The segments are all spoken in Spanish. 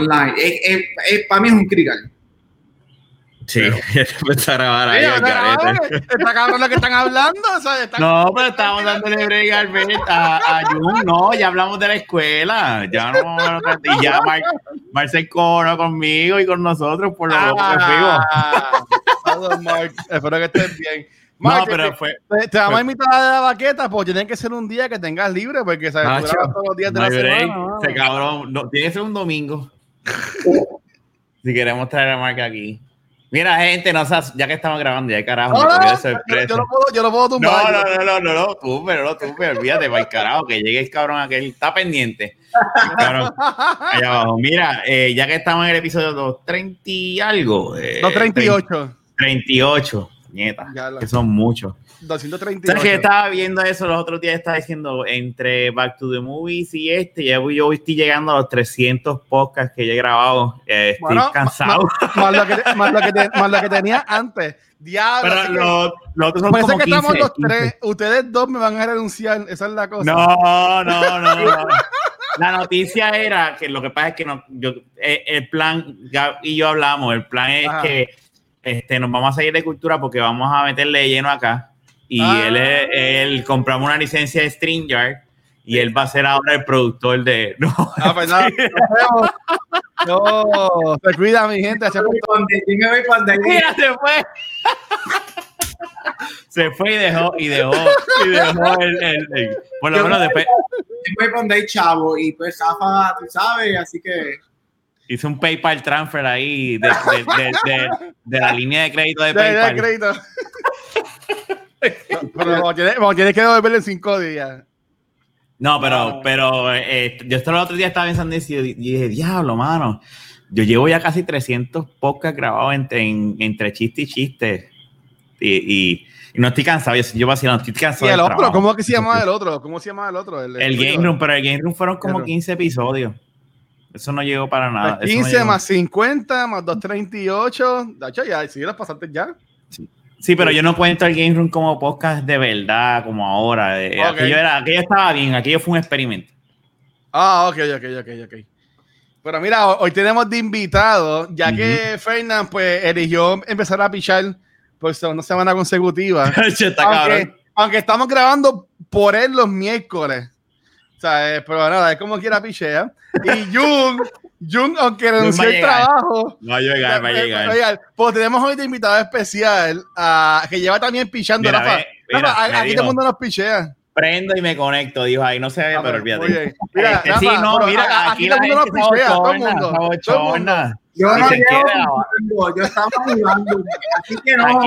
online. para mí es un critical. Sí, empezó a grabar ahí. está cabrón lo que están hablando. No, pero estábamos dándole brega al a, a Jun. No, ya hablamos de la escuela. Ya no. Y ya Mar, Marcel corona conmigo y con nosotros por lo ah, Mark. Espero que estés bien. no, pero fue. Te, vamos a invitar a la baqueta, pues tiene que ser un día que tengas libre, porque sabes, todos los días de la semana. Se cabrón, no, tiene que ser un domingo. si queremos traer a Mark aquí. Mira, gente, no ya que estamos grabando, ya carajo, no, no, yo, lo puedo, yo lo puedo tumbar. No, no, no, no, no, tú, pero no, tú, pero olvídate, va carajo, que llegue el cabrón aquel, está pendiente. Cabrón, allá abajo. Mira, eh, ya que estamos en el episodio 230 y algo. Eh, 238. 38, nieta, que son muchos. 238. ¿Sabes que estaba viendo eso los otros días? Estaba diciendo entre Back to the Movies y este, ya yo estoy llegando a los 300 podcasts que ya he grabado. Eh, estoy cansado. Más, lo que, más, lo que más, lo que tenía antes. Diablo. Pero los, los otros son como que estamos los tres. Ustedes dos me van a renunciar. Esa es la cosa. No, no, no. La noticia era que lo que pasa es que no, yo, eh, el plan, ya y yo hablamos, el plan es que este, nos vamos a seguir de cultura porque vamos a meterle lleno acá y ah. él, él compramos una licencia de StreamYard y él va a ser ahora el productor de. No, ah, pues nada, no, se cuida mi gente. Se fue. Mira, se fue. se fue y dejó, y dejó, y dejó el, el, por lo menos después. Yo voy para donde chavo y pues Zafa, tú sabes, así que. Hice un PayPal transfer ahí de, de, de, de la línea de crédito de PayPal. De crédito. pero tienes, que devolverle en cinco días. No, pero, pero eh, yo esto el otro día estaba pensando y dije, diablo, mano. Yo llevo ya casi 300 podcasts grabados entre, entre chiste y chiste. Y, no estoy cansado. Yo, yo no estoy cansado. ¿Y el otro? ¿Cómo que se llama el otro? ¿Cómo se llama el otro? El, Game Room, pero el Game Room fueron como 15 episodios. Eso no llegó para nada. 15 más 50 más 238. De hecho, ya, si las pasaste ya. Sí. Sí, pero yo no cuento el Game Room como podcast de verdad, como ahora. Aquello, era, aquello estaba bien, aquello fue un experimento. Ah, ok, ok, ok, ok. Pero mira, hoy tenemos de invitado, ya que Fernán pues eligió empezar a pichar por una semana consecutiva. aunque, aunque, estamos grabando por él los miércoles. O sea, pero nada, es como quiera pichea. Y Jung Jung, aunque renunció el trabajo. Va a llegar, va a llegar. Pues tenemos hoy de invitado especial a, que lleva también pichando. Rafa. aquí todo el mundo nos pichea. Prendo y me conecto, dijo ahí, no se ve, pero olvídate. Mira, este, sí, no, mira, aquí, aquí todo el mundo nos pichea, todo el mundo. Todo el mundo. Yo no llevo, yo estaba jugando, así que no,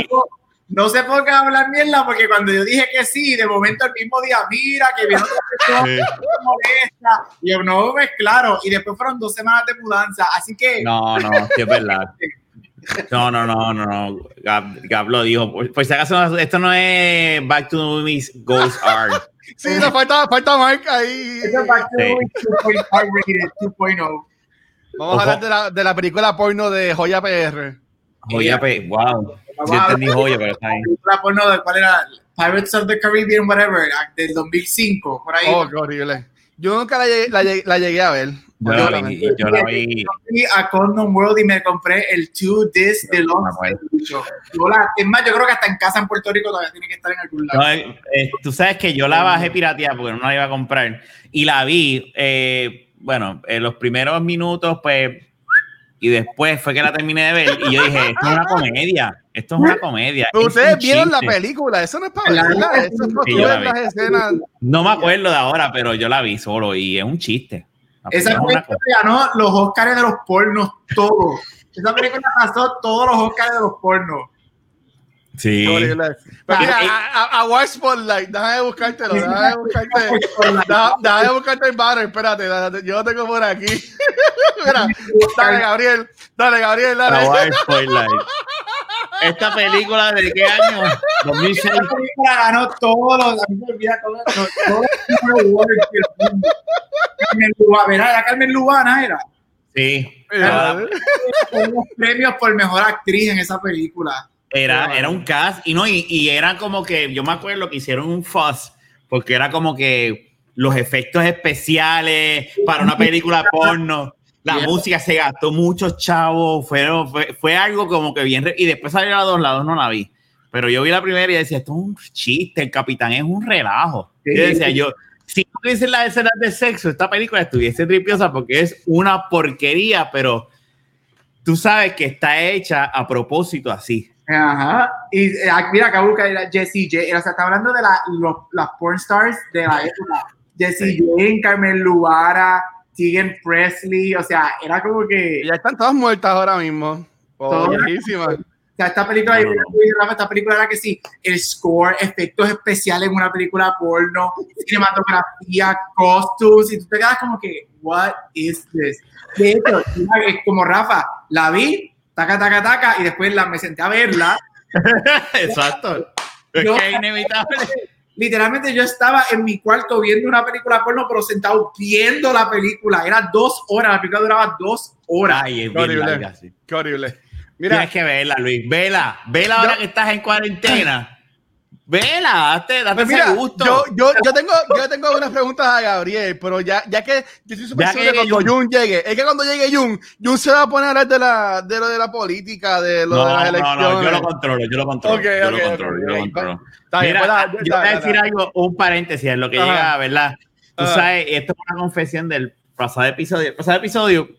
no sé por qué hablar mierda, porque cuando yo dije que sí, de momento el mismo día, mira, que viene otra persona me molesta, y yo no me claro, y después fueron dos semanas de mudanza, así que... No, no, es verdad. No, no, no, no, no. Gab, lo dijo. Pues si acaso, esto no es Back to the Movies Ghost Art. sí, nos falta, falta Mark ahí. Esto es Back to the Movies 2.0. Vamos a hablar de la, de la película porno de Joya PR. Joya PR, wow. Yo entendí joya, pero está ahí. La porno de cuál era Pirates of the Caribbean, whatever, del 2005, por ahí. Oh, qué horrible. Yo nunca la llegué, la llegué, la llegué a ver. Yo, la vi, yo la vi. fui a Condom World y me compré el 2 Disc de los. Es más, yo creo que hasta en casa en Puerto Rico todavía tiene que estar en algún lado. Eh, eh, tú sabes que yo la bajé pirateada porque no la iba a comprar. Y la vi, eh, bueno, en los primeros minutos, pues y después fue que la terminé de ver y yo dije, esto es una comedia, esto es una comedia. ustedes vieron la película, eso no es para verla, eso es para ver las escenas. No me acuerdo de ahora, pero yo la vi solo y es un chiste. Esa película ganó los Oscars de los pornos, todos. Esa película pasó todos los Oscars de los pornos. Sí. Pero mira, a, a, Watch Spotlight, déjame buscártelo, déjame buscarte, déjame buscarte el banner, espérate, yo lo tengo por aquí. mira, dale, Gabriel, dale, Gabriel, dale. Watch Spotlight. ¿Esta película de qué año? 2006. Esta película ganó todos los, a mí me olvida todos los Carmen Lubana, ¿era Carmen Lubana era? Sí. Unos premios por mejor actriz en esa película. Era, era un cast y no, y, y, era como que, yo me acuerdo que hicieron un fuzz, porque era como que los efectos especiales para una película porno. La música se gastó muchos chavos, fue, fue, algo como que bien. Y después salió a dos lados, no la vi. Pero yo vi la primera y decía, esto es un chiste, el capitán es un relajo. Yo decía, yo, si no tuviese las escenas de sexo, esta película estuviese tripiosa porque es una porquería, pero tú sabes que está hecha a propósito así. Ajá. Y eh, mira, acá busca Jessie J. O sea, está hablando de la, las porn stars de la época. Jessie J, Carmen Luara, Tegan Presley. O sea, era como que. Ya están todas muertas ahora mismo. Buenísimas. O sea, esta película, esta película era que sí, el score, efectos especiales en una película porno, cinematografía, costumes, y tú te quedas como que, what is this? De hecho, como Rafa, la vi, taca, taca, taca, y después la, me senté a verla. Exacto. Es que es inevitable. Literalmente yo estaba en mi cuarto viendo una película porno, pero sentado viendo la película. Era dos horas, la película duraba dos horas. Ay, es horrible. Qué horrible. Mira, Tienes que verla, Luis. Vela. Vela ahora que estás en cuarentena. Vela, date, date pues ese gusto. Yo, yo, yo, tengo, yo tengo unas preguntas a Gabriel, pero ya, ya que yo estoy súper seguro que cuando Jun. llegue, es que cuando llegue Jun, Jun se va a poner a hablar de, la, de lo de la política, de lo de las elecciones. No, no, yo lo controlo, yo lo controlo. Okay, yo, lo controlo yo lo controlo, Mira, yo voy a decir algo, un paréntesis en lo que llega, ¿verdad? Tú sabes, esto es una confesión del pasado episodio. El pasado episodio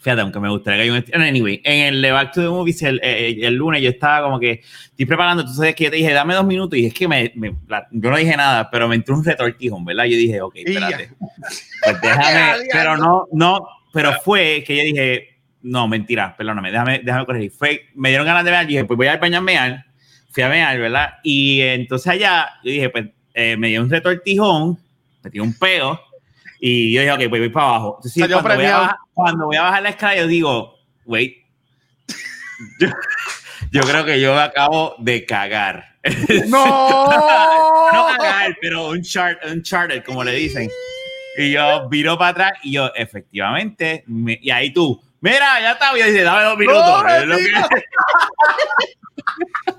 Fíjate, aunque me gustaría que haya un... Anyway, en el Back to the Movies el, eh, el, lunes yo estaba como que estoy preparando, entonces que yo te dije, dame dos minutos y es que me, me yo no dije nada, pero me entró un retortijón, ¿verdad? Yo dije, ok, espérate. Pues déjame, pero no, no, pero fue que yo dije, no, mentira, perdóname, déjame, déjame corregir. Fue, me dieron ganas de ver, dije, pues voy a ir baño a mear, fui a mear, ¿verdad? Y entonces allá, yo dije, pues me dio un retortijón, me dio un peo y yo dije, ok, pues voy para abajo. Entonces, cuando, voy a bajar, cuando voy a bajar la escala, yo digo, wait, yo, creo que yo acabo de cagar. ¡No! no cagar, pero un, chart, un charter, como le dicen. Y yo viro para atrás y yo, efectivamente, y ahí tú, mira, ya está, y yo dice, dame dos minutos.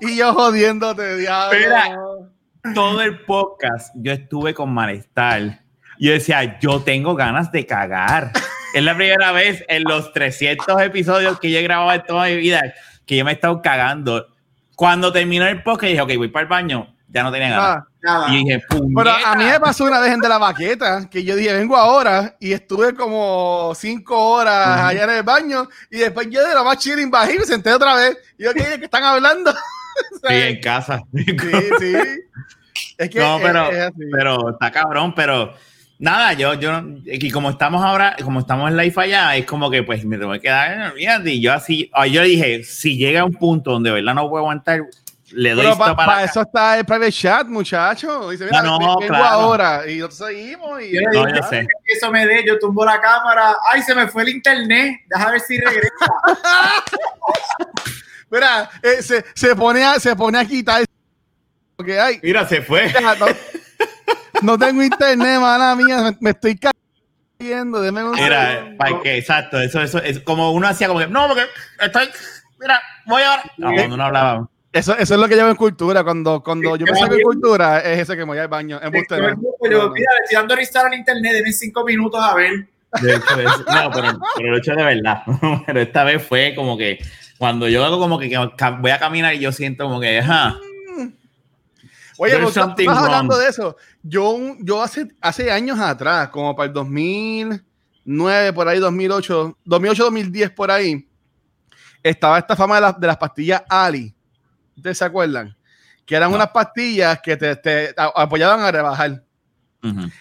y yo jodiéndote, diablo. Mira, todo el podcast yo estuve con malestar yo decía, yo tengo ganas de cagar. es la primera vez en los 300 episodios que yo he grabado en toda mi vida que yo me he estado cagando. Cuando terminó el podcast, dije, ok, voy para el baño. Ya no tenía ganas. Ah, y dije, Pero a mí me pasó una vez en De la Baqueta que yo dije, vengo ahora y estuve como cinco horas allá en el baño y después yo de la más chilling bajé y me senté otra vez. Y yo, ¿qué, están hablando? sí, en casa. sí, sí. Es que no, pero, pero está cabrón, pero nada, yo, yo, y como estamos ahora, como estamos en live allá, es como que pues me tengo que quedar, y yo así, ah, yo dije, si llega a un punto donde verdad no puedo aguantar, le doy Pero para, para eso está el private chat, muchacho. Dice, mira, no, no, vengo ahora y nosotros seguimos. Y no, yo sé. Eso me dé, yo tumbo la cámara. Ay, se me fue el internet. Deja ver si regresa. mira, eh, se, se, pone a, se pone a quitar. Porque, ay, mira, se fue no tengo internet, mala mía, me estoy cayendo. Deme un Mira, para que, exacto, eso, eso es como uno hacía como que, no, porque estoy, mira, voy ahora. No, cuando uno hablaba. Eso, eso es lo que llevo en cultura. Cuando, cuando yo me saco en cultura, es ese que me voy al baño. En busca mira, le estoy dando restart al internet, denme cinco minutos a ver. De hecho, no, pero, pero lo he hecho de verdad. pero esta vez fue como que cuando yo hago como que voy a caminar y yo siento como que, ajá. Oye, vos estás hablando de eso. Yo, yo hace, hace años atrás, como para el 2009, por ahí, 2008, 2008, 2010, por ahí, estaba esta fama de, de las pastillas Ali. ¿Ustedes se acuerdan? Que eran unas pastillas que te, te, apoyaban a rebajar.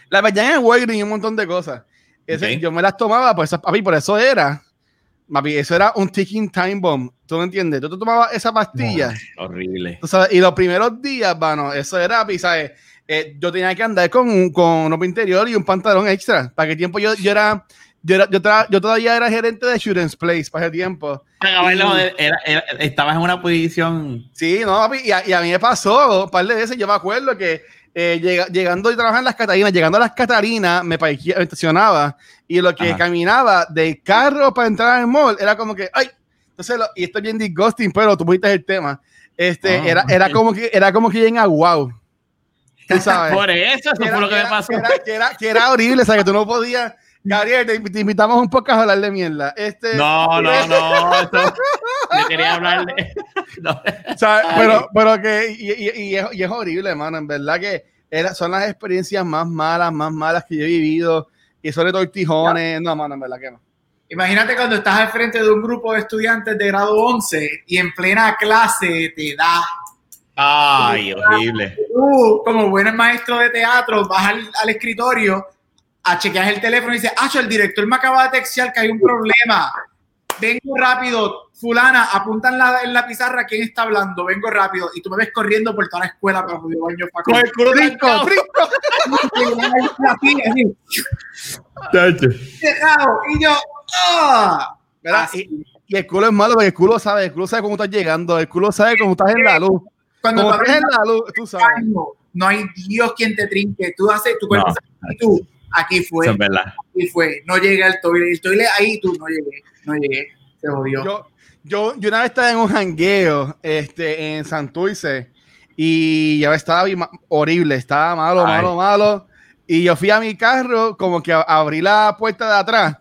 Las vendían en Walgreens y un montón de cosas. Ese, Yo me las tomaba, pues, a mí por eso era Mapi, eso era un ticking time bomb. ¿Tú me entiendes? Tú te tomabas esa pastilla. horrible. y los primeros días, bueno, eso era, ¿sabes? Eh, yo tenía que andar con, con ropa interior y un pantalón extra. ¿Para qué tiempo yo, yo era? Yo, era, yo, todavía era gerente de Shooting's Place para ese tiempo. estabas en una posición. Sí, no, papi, y a, y a, mí me pasó un par de veces. Yo me acuerdo que eh, llegando y trabajando en las Catarinas, llegando a las Catarinas, me, estacionaba y lo que caminaba del carro para entrar al mall era como que, ay, entonces, y esto es bien disgusting, pero tú pusiste el tema. Este, ah, era, era, como que, era como que a wow. ¿Tú sabes? Por eso, eso fue lo que me pasó. Que era, que era, horrible, o sea, que tú no podías Gabriel, te, invitamos un poco a hablar de mierda. Este, no, no, no. yo quería hablar de. pero, pero que. Y, es, horrible, hermano. En verdad que son las experiencias más malas, más malas que yo he vivido. Y sobre todo tijones. No, mano, en verdad que no. Imagínate cuando estás al frente de un grupo de estudiantes de grado 11 y en plena clase te da. Ay, horrible. Tú, como buen maestro de teatro, vas al, escritorio a chequear el teléfono y dices, ah, el director me acaba de textear que hay un problema. Vengo rápido, fulana, apunta en la, en la pizarra quién está hablando, vengo rápido. Y tú me ves corriendo por toda la escuela para el baño para Con el culo trinco, y yo, ¡ah! Y, el culo es malo porque el culo sabe, el culo sabe cómo estás llegando, el culo sabe cómo estás en la luz. Cuando estás en la luz, tú sabes. No hay Dios quien te trinque. Tú haces tu cuerpo y tú, aquí fue. es verdad. Aquí fue. No llega el toile. El toile ahí tú no llegué. No llegué. Se jodió. Yo, yo, yo una vez estaba en un jangueo este, en Santurce y ya estaba horrible. Estaba malo, malo, malo. Y yo fui a mi carro, como que abrí la puerta de atrás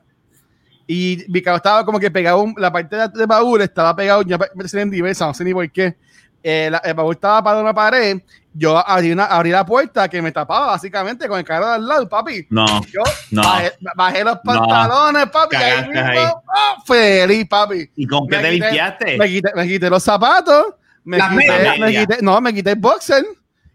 y mi carro estaba como que pegado, la parte de, baúl estaba pegado, ya me en diversa, no sé ni por qué. Eh, el baúl estaba para una pared, yo abrí, una, abrí la puerta que me tapaba básicamente con el carro de al lado, papi. No. Yo no, bajé, los pantalones, papi. Ahí mismo, oh, feliz, papi. ¿Y con qué te limpiaste? Me quité, me quité los zapatos, me quité, me quité, no, me quité el boxer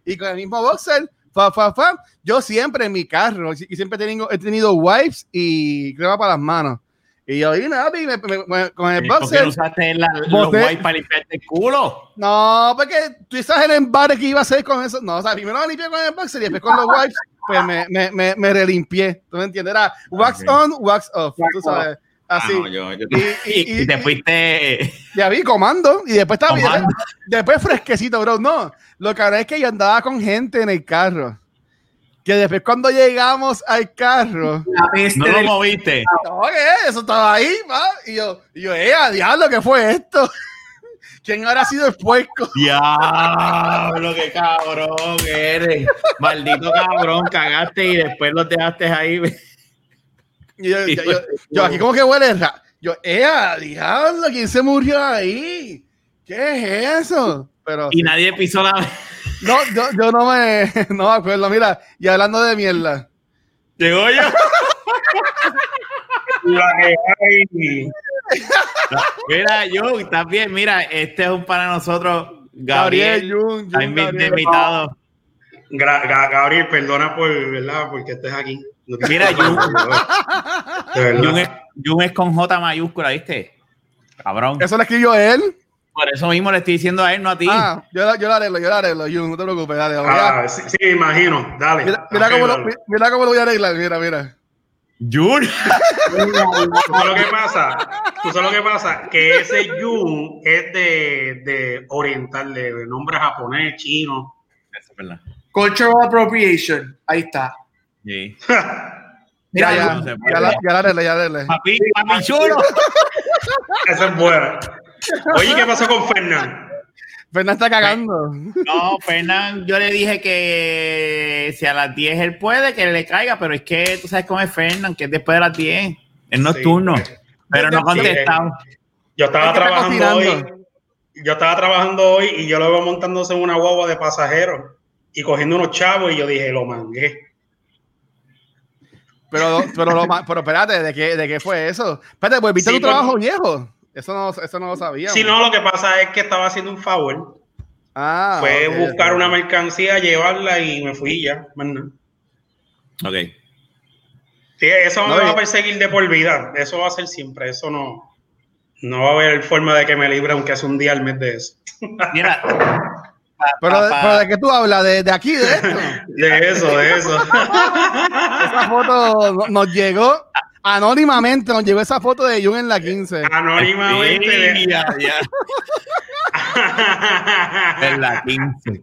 y con el mismo boxer Fa, fa, fa. Yo siempre en mi carro, y siempre he tenido, he tenido wipes y crema para las manos. Y yo, y nada, me, me, con el boxer. ¿Por qué no usaste la, los wipes para limpiarte el culo? No, porque tú estás en el bar que iba a hacer con eso. No, o sea, primero me limpié con el boxer y después con los wipes, pues me, me, me, me relimpié. ¿Tú me entiendes? Era wax on, wax off. tú sabes. Así. Ah, yo, yo y, y, te fuiste. Ya vi comando. Y después estaba bien. Después fresquecito, bro. No. Lo que ahora es que yo andaba con gente en el carro que después cuando llegamos al carro no lo moviste eso estaba ahí ¿va? y yo y yo eh diablo ¿qué fue esto? ¿quién habrá sido el puerco? diablo qué cabrón eres maldito cabrón cagaste y después lo dejaste ahí y yo, yo, yo, aquí como que huele yo eh diablo ¿quién se murió ahí? ¿Qué es eso? Pero, y nadie pisó la no, yo, yo no, me, no me acuerdo. Mira, y hablando de mierda. Llegó yo. mira, yo, estás bien. Mira, este es un para nosotros. Gabriel, Jun, Jun, invitado. Gabriel, perdona por, ¿verdad? Porque estés aquí. Mira, Jun. Jun es, Jun es con J mayúscula, ¿viste? Cabrón. Eso lo escribió él. Por eso mismo le estoy diciendo a él, no a ti. Ah, yo, yo lo arreglo, yo lo arreglo, Jun, no te preocupes, dale. Ah, sí, sí, imagino, dale. Mira, mira cómo lo, mira, cómo lo, voy a arreglar, mira, mira. Jun. ¿Tú sabes lo que pasa? ¿Tú sabes lo que pasa? Que ese Jun es de, de oriental, de nombre japonés, chino. Eso es verdad. Cultural appropriation, ahí está. Sí. Mira, ya, ya, ya, ya, la, ya la arreglé, ya la arreglé. Papi, papi chulo. Esa es buena. Oye, ¿qué pasó con Fernán? Fernán está cagando. No, Fernán, yo le dije que si a las 10 él puede, que le caiga, pero es que tú sabes cómo es Fernán, que es después de las 10, es nocturno, pero no contestado. Yo estaba trabajando hoy, yo estaba trabajando hoy y yo lo veo montándose en una guagua de pasajeros y cogiendo unos chavos y yo dije, lo mangué. Pero, pero, pero espérate, ¿de qué, ¿de qué fue eso? Espérate, pues viste tu trabajo viejo. Eso no, eso no lo sabía. Sí, no, lo que pasa es que estaba haciendo un favor. Ah, Fue buscar una mercancía, llevarla y me fui ya. Ok. Sí, eso no, me va a perseguir de por vida. Eso va a ser siempre. Eso no. No va a haber forma de que me libre, aunque sea un día al mes de eso. Mira. pero, pero, de qué tú hablas, de, de aquí, de esto. de eso, de eso. Esa foto nos llegó Anónimamente nos llegó esa foto de Jun en la 15. Anónimamente. ya, ya. en la 15.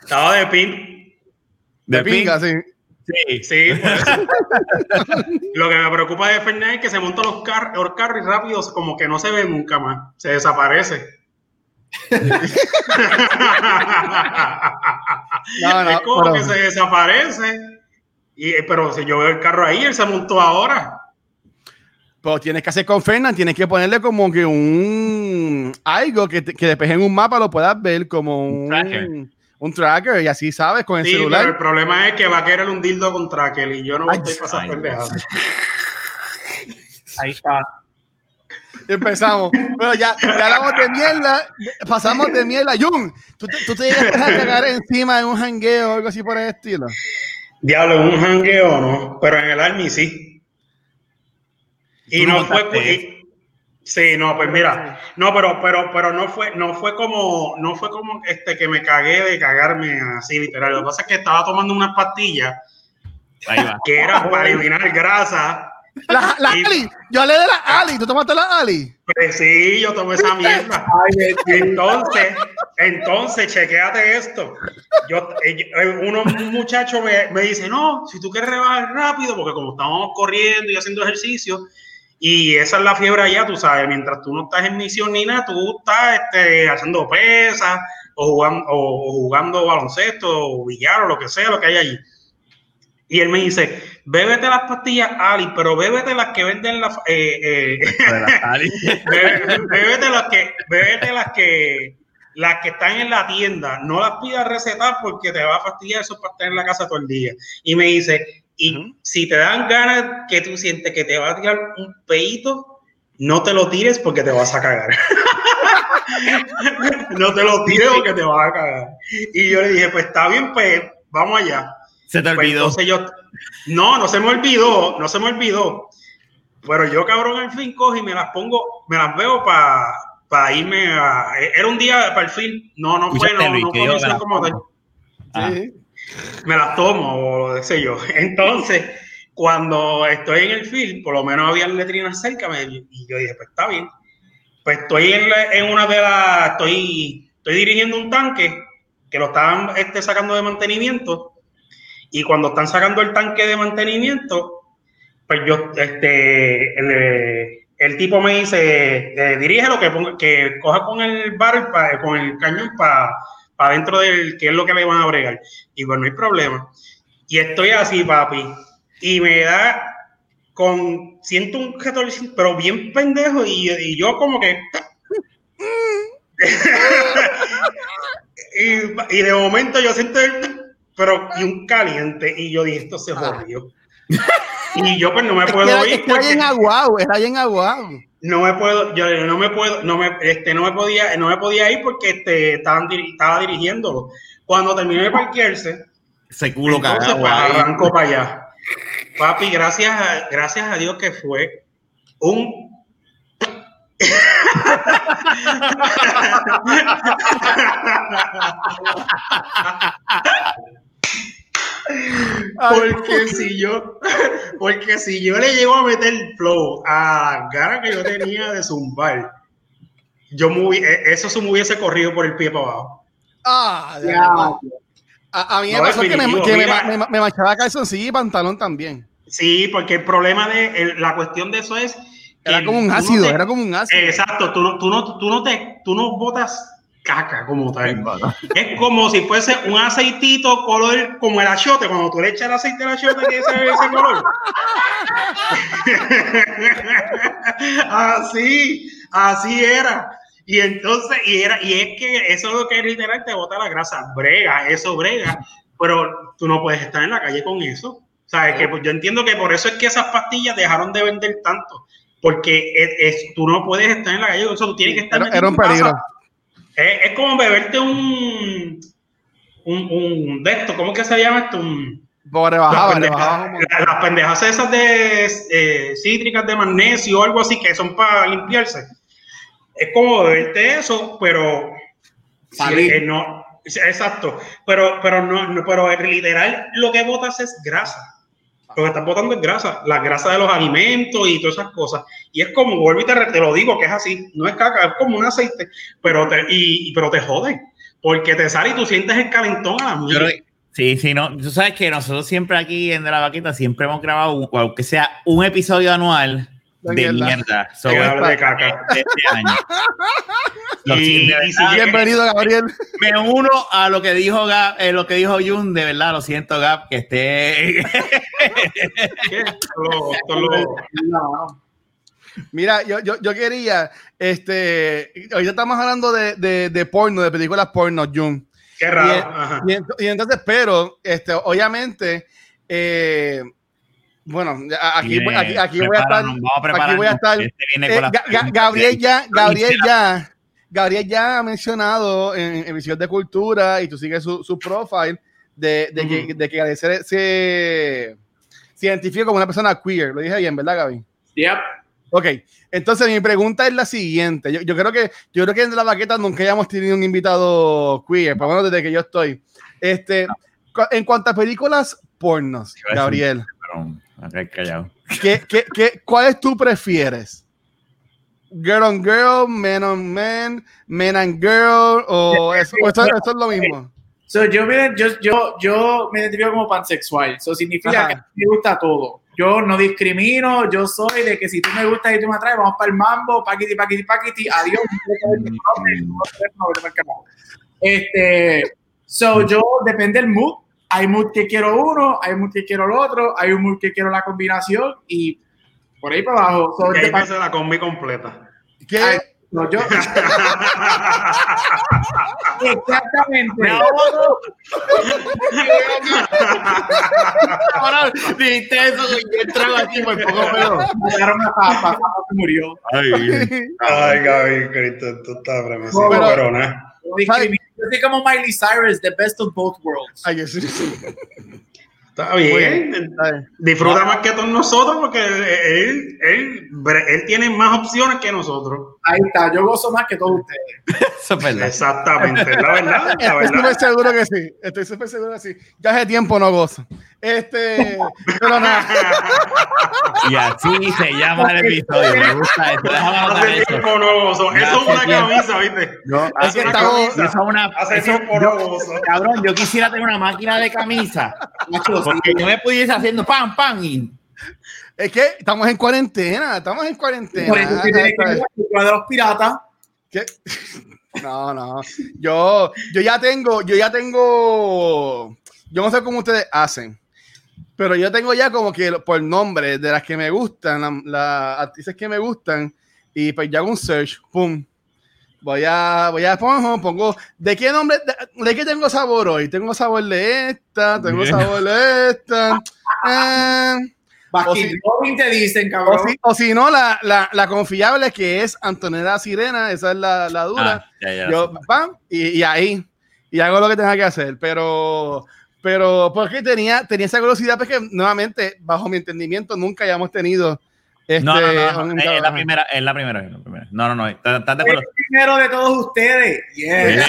Estaba de pin. De, de pinga, sí. Sí, sí. Lo que me preocupa de Fernández es que se monta los, car los carros rápidos, como que no se ve nunca más. Se desaparece. no, no, es como que se desaparece Y, eh, pero si yo veo el carro ahí, él se montó ahora. Pero tienes que hacer con Fernan, tienes que ponerle como que un algo que, que después en un mapa lo puedas ver como un, tracker. un tracker y así sabes con el sí, celular. Pero el problema es que va a querer un dildo con tracker y yo no voy a pasar pendejadas. Ahí está. Empezamos. Bueno, ya, ya hablamos de mierda, pasamos de mierda. Jun, ¿tú, tú te llegas a cagar encima de un jangueo o algo así por el estilo? Diablo, un jangueo no, pero en el Army sí. Y no fue. sí, no, pues mira, no, pero, pero, pero no fue, no fue como, no fue como este que me cagué de cagarme así literal. Lo que pasa es que estaba tomando unas pastillas que eran para eliminar grasa la, la Ali, yo hablé de la Ali, ¿tú tomaste la Ali? Pues sí, yo tomé esa mierda. entonces, entonces, chequéate esto. Yo, eh, eh, uno, un muchacho me, me, dice, no, si tú quieres rebajar rápido, porque como estamos corriendo y haciendo ejercicio, y esa es la fiebre allá, tú sabes, mientras tú no estás en misión ni nada, tú estás este, haciendo pesas o jugando, o jugando baloncesto o billar o lo que sea, lo que hay allí. Y él me dice, bébete las pastillas Ali, pero bébete las que venden la... Eh, eh, bébete las que... Bébete las que las que están en la tienda, no las pidas recetar porque te va a fastidiar eso para estar en la casa todo el día. Y me dice, y si te dan ganas que tú sientes que te va a tirar un peito, no te lo tires porque te vas a cagar. no te lo tires porque te vas a cagar. Y yo le dije, pues está bien, pues vamos allá. Se te pues olvidó. yo, no, no se me olvidó, no se me olvidó. Pero yo, cabrón, al fin cojo y me las pongo, me las veo para irme a. Era un día para el fin. No, no fue, no, no fue como tal. Ah. Me las tomo, o lo sé yo. Entonces, cuando estoy en el film, por lo menos había letrinas cerca, y yo dije, pues está bien. Pues estoy en, en una de las. Estoy, estoy dirigiendo un tanque que lo estaban este, sacando de mantenimiento y cuando están sacando el tanque de mantenimiento, pues yo, este, el, tipo me dice, eh, dirige lo que, que coja con el bar, con el cañón para pa dentro del, que es lo que le van a bregar. Y bueno, no hay problema. Y estoy así, papi. Y me da con, siento un pero bien pendejo, y, y yo como que... y, y, de momento yo siento el pero y un caliente. Y yo dije, esto se jodió. y yo pues no me puedo ir. Está bien aguado, está bien aguado. No me puedo, yo no me puedo, no me, este, no me podía, no me podía ir porque este, estaban, estaba dirigiéndolo. Cuando terminé de parquearse, se culo cagado. Pues, arrancó para allá. Papi, gracias a, gracias a Dios que fue un porque si yo, porque si yo le llego a meter el flow a la cara que yo tenía de zumbar, yo e, eso se me hubiese corrido por el pie para abajo. Ah, a, a, mí me pasó que, me, que me, me, me, machaba calzoncillo y pantalón también. Sí, porque el problema de la cuestión de eso es era como un ácido, era como un ácido. Exacto, tú no, tú no, tú no te, tú no botas caca como tal. Es como si fuese un aceitito color como el achiote, cuando tú le echas el aceite al achiote que ese, ese color. así, así era. Y entonces, y era, y es que eso es lo que es literal te bota la grasa, brega, eso brega, pero tú no puedes estar en la calle con eso. ¿Sabes? Que pues, yo entiendo que por eso es que esas pastillas dejaron de vender tanto porque es, tú no puedes estar en la calle, eso tú tienes que estar. Era, un peligro. Es, como beberte un, un, un de esto, ¿cómo que se llama esto? Un, las, pendejas, esas de eh, cítricas de magnesio o algo así que son para limpiarse. Es como beberte eso, pero eh, no, exacto, pero, pero no, pero literal lo que botas es grasa lo que estás botando es grasa, la grasa de los alimentos y todas esas cosas. Y es como, vuelvo y te, lo digo, que es así, no es caca, es como un aceite, pero te, y, pero te jode, porque te sale y tú sientes el calentón a la Sí, sí, no. Tú sabes que nosotros siempre aquí en De la Vaquita siempre hemos grabado, aunque sea un episodio anual, de mierda sobre de caca. De este año. y, bienvenido, Gabriel. Me uno a lo que dijo Gab, eh, lo que dijo Jun, de verdad, lo siento, Gab, que esté. Mira, yo, yo, yo, quería, este, hoy estamos hablando de, de, de porno, de películas porno, Jun. Qué raro. Y, entonces, pero, este, obviamente, eh, bueno, aquí, aquí, aquí, voy a estar. Aquí voy a estar. Este eh, Gabriel ya, Gabriel ya, Gabriel ya ha mencionado en, en Visión de Cultura y tú sigues su, su profile de, de, que, de que Gabriel se, se, identifica como una persona queer. Lo dije bien, ¿verdad, Gaby? Yep. Ok, entonces mi pregunta es la siguiente. Yo, yo, creo que yo creo que en la baqueta nunca hayamos tenido un invitado queer, por lo menos desde que yo estoy. Este, en cuanto a películas pornos, Gabriel. ¿Qué, qué, qué, ¿Cuáles tú prefieres? Girl on girl, men on men, men and girl, o eso, eso, es lo mismo. So, yo, me, yo, yo, yo me identifico como pansexual. Eso significa que me gusta todo. Yo no discrimino, yo soy de que si tú me gustas y tú me atraes, vamos para el mambo, paquiti, paquiti, paquiti, adiós. Este, so, yo, depende del mood, hay mood que quiero uno, hay mood que quiero el otro, hay un mood que quiero la combinación y por ahí para abajo. So, ahí pasa la combi completa. ¿Qué? no, yo. Exactamente. Ahora dijiste eso y yo entraba aquí por poco, pero. Mataron a Papa, murió. Ay, ay, Gaby, Cristo, tú estás bromecido, pero no. Yo soy como Miley Cyrus, the best of both worlds. Ay, sí, sí. Está bien. Disfruta más que todos nosotros porque él, él, él, tiene más opciones que nosotros. Ahí está, yo gozo más que todos ustedes. Eso es verdad. Exactamente, la verdad. Estoy súper seguro que sí. Estoy súper seguro que sí. Ya hace tiempo no gozo. Este, pero nada. Y así se llama el episodio. Me gusta esto. Hace tiempo no gozo. Eso es una camisa, ¿viste? No, es que Eso una, hace tiempo no gozo. Cabrón, yo quisiera tener una máquina de camisa. Porque yo me pudiese haciendo pam, pam y es que estamos en cuarentena, estamos en cuarentena. de los piratas. ¿Qué? No, no. Yo, yo ya tengo, yo ya tengo, yo no sé cómo ustedes hacen, pero yo tengo ya como que por nombre de las que me gustan, las actrices que me gustan, y pues ya hago un search, pum. Voy a, voy a pongo, pongo, ¿de qué nombre, de, qué tengo sabor hoy? Tengo sabor de esta, tengo sabor de esta. Eh, o si, te dicen, cabrón. O si, no, la, la, la, confiable que es Antonella Sirena, esa es la, la dura. Ah, Yo, pam, y, y, ahí, y hago lo que tenga que hacer. Pero, pero porque tenía, tenía esa curiosidad, porque nuevamente, bajo mi entendimiento, nunca hayamos tenido este, no, no, no, es la primera, es la primera, es la primera. No, no, no, ¿estás de acuerdo? Es el primero de todos ustedes. Yeah.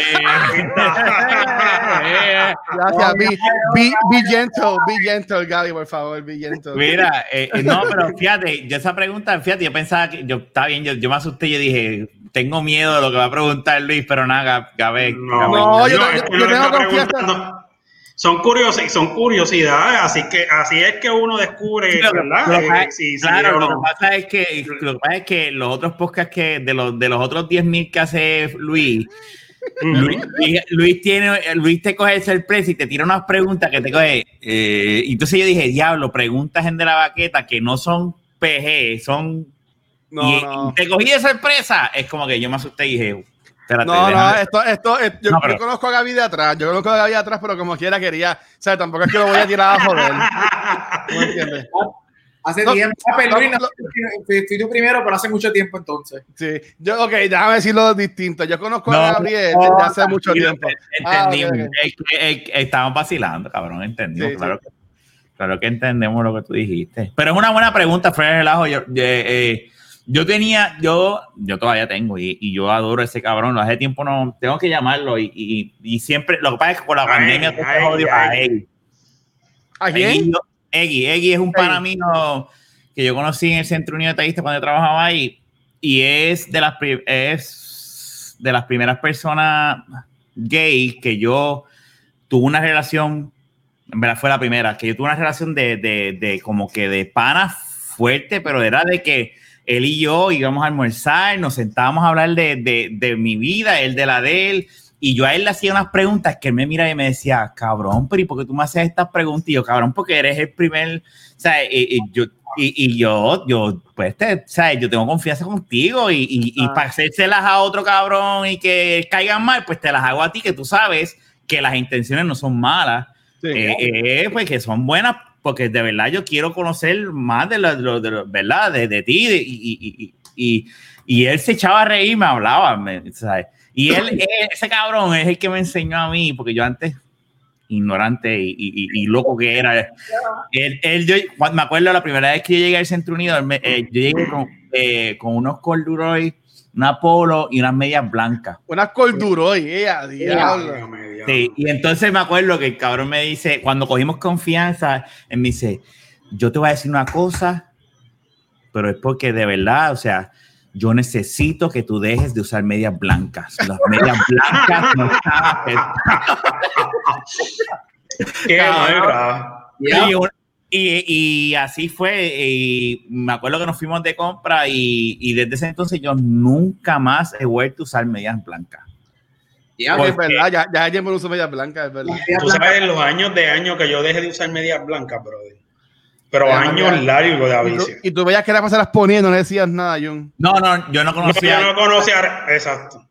Gracias, be, be, be, gentle, be gentle, Gaby, por favor, be gentle. Mira, eh, eh, no, pero fíjate, yo esa pregunta, fíjate, yo pensaba que, yo, está bien, yo, yo me asusté, yo dije, tengo miedo de lo que va a preguntar Luis, pero nada, Gaby. No, no, yo, yo, yo tengo confianza son curiosidades, son curiosidades, así que así es que uno descubre, ¿verdad? Eh, claro, lo, que pasa es que, lo que pasa es que los otros podcasts que de los de los otros 10.000 que hace Luis, Luis, tiene, Luis te coge el sorpresa y te tira unas preguntas que te coge. Eh, entonces yo dije, diablo, preguntas en de la baqueta que no son PG, son. No, y, te cogí de sorpresa. Es como que yo me asusté y dije, no, no, esto, esto, yo, conozco a Gaby de atrás, yo conozco a Gaby de atrás, pero como quiera quería, o sea, tampoco es que lo voy a tirar a joder. ¿No entiendes? Hace tiempo, fui, tú primero, pero hace mucho tiempo entonces. Sí, yo, ok, déjame decirlo distinto. Yo conozco a Gabriel desde hace mucho tiempo. Entendimos, ah, estamos vacilando, cabrón, entendimos, claro, Que, claro que entendemos lo que tú dijiste. Pero es una buena pregunta, Fred Relajo. Yo, eh, yo tenía, yo, yo todavía tengo y, y, yo adoro ese cabrón. Hace tiempo no, tengo que llamarlo y, y, y siempre, lo que pasa es que con la pandemia ay, odio a Eggy. ¿A quién? Eggy, Eggy es un pana mío que yo conocí en el Centro Universitario cuando yo trabajaba ahí y es de las, es de las primeras personas gay que yo tuve una relación, en verdad fue la primera, que yo tuve una relación de, de, de como que de pana fuerte, pero era de que él y yo íbamos a almorzar, nos sentábamos a hablar de, de, de mi vida, él de la de él, y yo a él le hacía unas preguntas que él me mira y me decía, cabrón, pero ¿y por qué tú me haces estas preguntas? Y yo, cabrón, porque eres el primer, o sea, y, yo, y, yo, yo, pues, te, ¿sabes? Yo tengo confianza contigo y, y, y ah. para hacérselas a otro cabrón y que caigan mal, pues te las hago a ti, que tú sabes que las intenciones no son malas, eh, eh, pues que son buenas, porque de verdad yo quiero conocer más de lo, de, ¿verdad? De, de ti y, y, y, él se echaba a reír, me hablaba, ¿sabes? Y él, ese cabrón es el que me enseñó a mí, porque yo antes, ignorante y, y, loco que era, él, él yo, me acuerdo la primera vez que yo llegué al Centro Unido, eh, yo llegué con, eh, con unos corduroy, una polo y unas medias blancas. Unas corduroy, eh, diablo. Sí, y entonces me acuerdo que el cabrón me dice, cuando cogimos confianza, él me dice, yo te voy a decir una cosa, pero es porque de verdad, o sea, yo necesito que tú dejes de usar medias blancas. Las medias blancas no están Qué y, y, así fue. Y me acuerdo que nos fuimos de compra y, y, desde ese entonces yo nunca más he vuelto a usar medias blancas. Ya, es verdad, ya, ya ayer me uso medias blancas, es verdad. Tú sabes los años de años que yo dejé de usar medias blancas, brother. Pero años largos de aviso. Y tú, veías que las pasaras poniendo, no decías nada, John. No, no, yo no conocía. yo no conocía, exacto.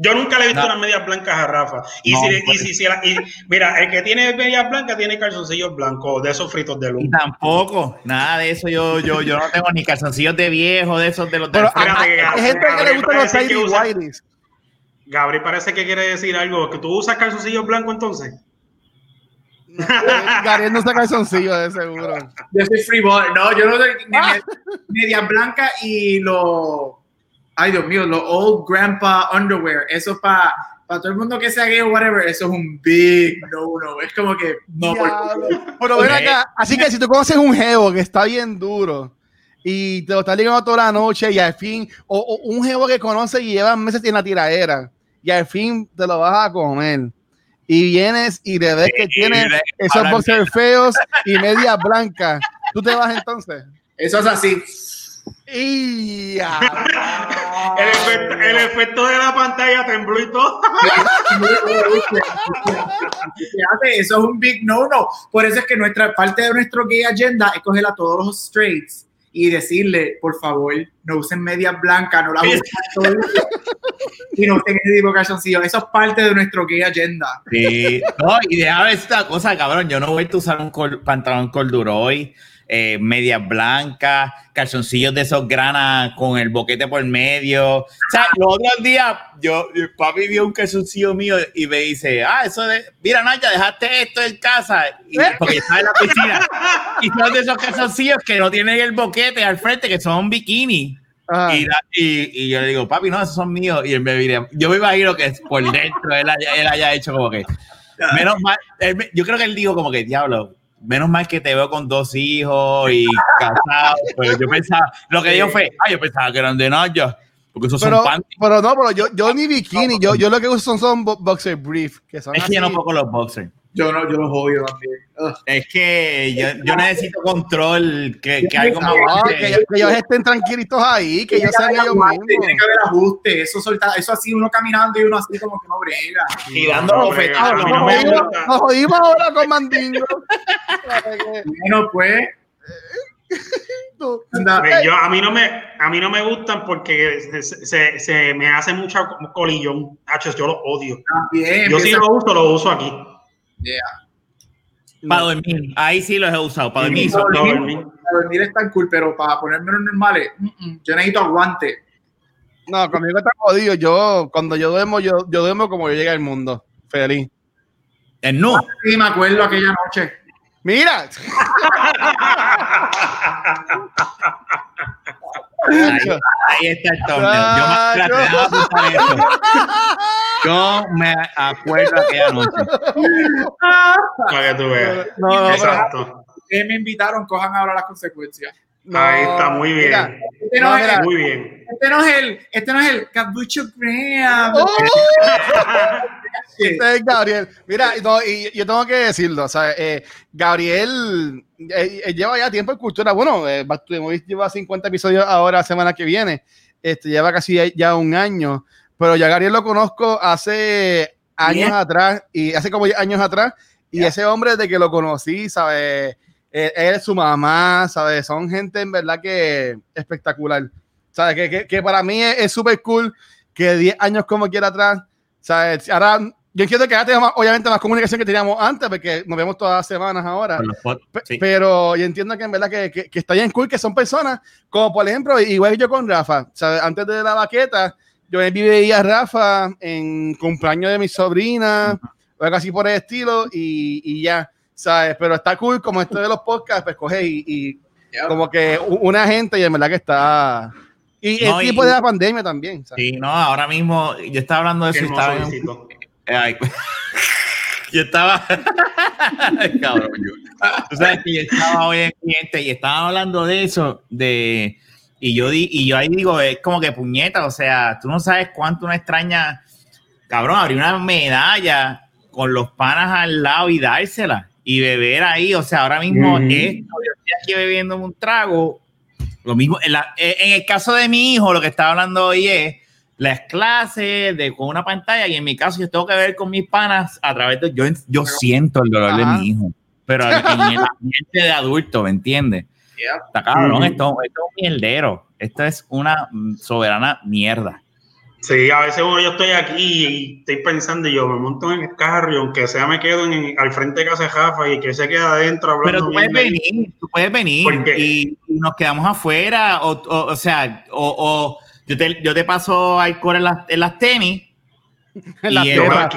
Yo nunca le he visto unas medias blancas a Rafa. Y, si, y, pues. si, si y, mira, el que tiene medias blancas tiene calzoncillos blancos, de esos fritos de luz. Y tampoco, nada de eso. Yo, yo, yo no tengo ni calzoncillos de viejo, de esos de los de Pero, hay gente que le gustan los Tidy. Gabriel parece que quiere decir algo. ¿Que tú usas calzoncillos blancos entonces? Gabriel no usa calzoncillos, de seguro. Yo soy freeball. No, yo no soy ah. media blanca y lo. Ay, Dios mío, los old grandpa underwear. Eso para para todo el mundo que sea gay o whatever, eso es un big no, no. Es como que no. Pero ven acá, así que si tú conoces un geo que está bien duro y te lo está ligando toda la noche y al fin, o, o un geo que conoce y lleva meses en la tiradera y al fin te lo vas a comer y vienes y le ves que tiene esos boxers feos y medias blancas, ¿tú te vas entonces? Eso es así. Y el, efecto, el, efecto, de la pantalla tembló y todo. Eso es un big no-no. Por eso es que nuestra parte de nuestro gay agenda es coger a todos los straights y decirle, por favor, no usen medias blancas, no las usen y no usen ese tipo de calzoncillos. Eso es parte de nuestro gay agenda. Sí, no, y déjame esta cosa, cabrón, yo no voy a usar un pantalón corduroy eh, medias blancas, calzoncillos de esos granas con el boquete por medio. O sea, los otros días, yo, papi vio un calzoncillo mío y me dice, ah, eso de, mira, Naya, dejaste esto en casa, y, porque estaba en la piscina. y son de esos calzoncillos que no tienen el boquete al frente, que son bikini. Y, y, yo le digo, papi, no, esos son míos. Y él me dice, yo me imagino que por dentro él haya, él haya hecho como que, menos mal, yo creo que él dijo como que, diablo, menos mal que te veo con dos hijos y casado. Pues yo pensaba, lo que dijo fue, ay, yo pensaba que eran de Naya. Porque esos pero, son panties. Pero no, pero yo, yo ni bikini, yo, yo lo que uso son, son boxer brief. Que son es que yo no pongo los boxers. Yo no, yo los odio también. Es que yo, yo, necesito control, que, que algo más. que, ellos, estén tranquilitos ahí, que ellos sean ellos mismos. Tiene que haber ajuste, eso, solta, eso así, uno caminando y uno así como que no brega. Y dando no, bofetadas. Nos jodimos ahora con Mandingo. bueno, pues. yo, a mí no me a mí no me gustan porque se, se, se me hace mucho colillón. yo lo odio. También, yo sí lo uso, lo uso aquí. Yeah. Para dormir, ahí sí los he usado. Para dormir, para dormir, para dormir es tan cool, pero para ponerme los normales, mm, mm, yo necesito aguante. No, conmigo está jodido. Yo, cuando yo duermo, yo, yo duermo como yo llegué al mundo. Feliz. En no. Sí, me acuerdo aquella noche. Mira. Ahí, está el torneo. Yo me, acuerdo aquella noche. Para que tú veas. No, Exacto. Ustedes me invitaron, cojan ahora las consecuencias. Ahí está, muy bien. este no, es, muy bien. Este no es el, este no es el Cabucho Graham. Oh. Este es Gabriel. Mira, y yo tengo que decirlo, o sea, eh, Gabriel eh, lleva ya tiempo en cultura. Bueno, eh, lleva 50 episodios ahora, semana que viene. Este, lleva casi ya un año. Pero ya Gabriel lo conozco hace años atrás, y hace como años atrás, y ese hombre de que lo conocí, ¿sabes? Él, es su mamá, ¿sabes? Son gente en verdad que espectacular. ¿Sabes? Que, que, que para mí es súper cool que 10 años como quiera atrás, ¿sabes? Ahora, yo entiendo que ahora tenemos obviamente más comunicación que teníamos antes, porque nos vemos todas las semanas ahora. Pero yo entiendo que en verdad que, que, que, está bien cool, que son personas, como por ejemplo, igual yo con Rafa, ¿sabes? Antes de la baqueta, yo veía a Rafa en cumpleaños de mi sobrina, o algo así por el estilo, y, y, ya, ¿sabes? Pero está cool como esto de los podcasts, pues coge y, y como que una gente, y en verdad que está... Y el tipo de la pandemia también. ¿sabes? Sí, no, ahora mismo yo estaba hablando de eso. Estaba yo estaba. Cabrón, Tú sabes que yo estaba hoy en cliente y estaba hablando de eso, de y yo, di, y yo ahí digo, es como que puñeta, o sea, tú no sabes cuánto uno extraña, cabrón, abrir una medalla con los panas al lado y dársela y beber ahí, o sea, ahora mismo esto, yo estoy aquí bebiendo un trago, lo mismo, en, en, el caso de mi hijo, lo que estaba hablando hoy es las clases de, con una pantalla y en mi caso yo tengo que ver con mis panas a través de, yo, yo siento el dolor de mi hijo, pero en el ambiente de adulto, ¿me entiendes? Está cabrón, esto, es un mierdero. Esto es una soberana mierda. Sí, a veces yo estoy aquí y estoy pensando y yo me monto en el carro y aunque sea me quedo en, al frente de casa de Jafa y que se queda adentro hablando. Pero tú puedes venir, tú puedes venir y, nos quedamos afuera o, o, sea, o, o yo, te, yo te paso alcohol en las, en las tenis en las tetas.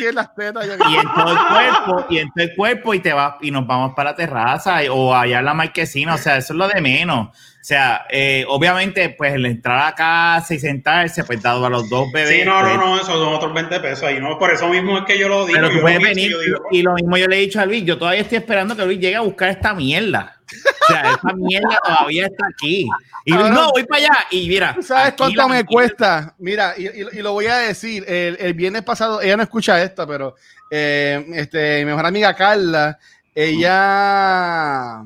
Y, en las tetas. Y en todo el cuerpo, y en todo el cuerpo, y te vas, y nos vamos para la terraza, o allá en la marquesina, o sea, eso es lo de menos. O sea, eh, obviamente, pues el entrar a casa y sentarse, pues dado a los dos bebés. Sí, no, no, pues no, eso son otros 20 pesos ahí, ¿no? Por eso mismo es que yo lo digo. Pero tú puedes venir, y lo mismo yo le he dicho a Luis, yo todavía estoy esperando que Luis llegue a buscar esta mierda. O sea, esta mierda todavía está aquí. Y no, voy para allá. Y mira. ¿Sabes cuánto me cuesta? Mira, y, y, lo voy a decir. El, el, viernes pasado, ella no escucha esto, pero eh, este, mi mejor amiga Carla, ella.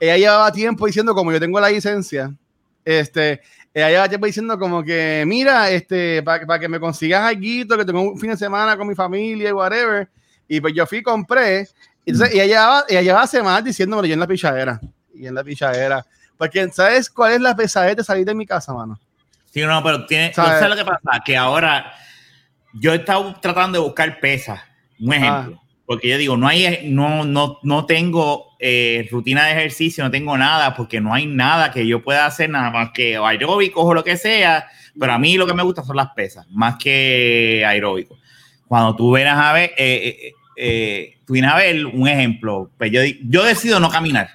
Ella llevaba tiempo diciendo, como yo tengo la licencia, este, ella llevaba tiempo diciendo como que, mira, este, para que me consigas algo, que tengo un fin de semana con mi familia y whatever. Y pues yo fui y compré entonces, ella llevaba, ella llevaba semanas diciéndome yo en la pichadera. Y en la pichadera. Porque, ¿sabes cuál es la pesadez de salir de mi casa, mano? Sí, no, pero tiene, ¿sabes lo que pasa? Que ahora yo he estado tratando de buscar pesas. Un ah. ejemplo. Porque yo digo, no hay, no, no, no tengo eh, rutina de ejercicio, no tengo nada, porque no hay nada que yo pueda hacer, nada más que aeróbicos o lo que sea. Pero a mí lo que me gusta son las pesas, más que aeróbicos. Cuando tú venas a ver, eh, eh, eh, vienes a ver un ejemplo, pues yo, yo decido no caminar,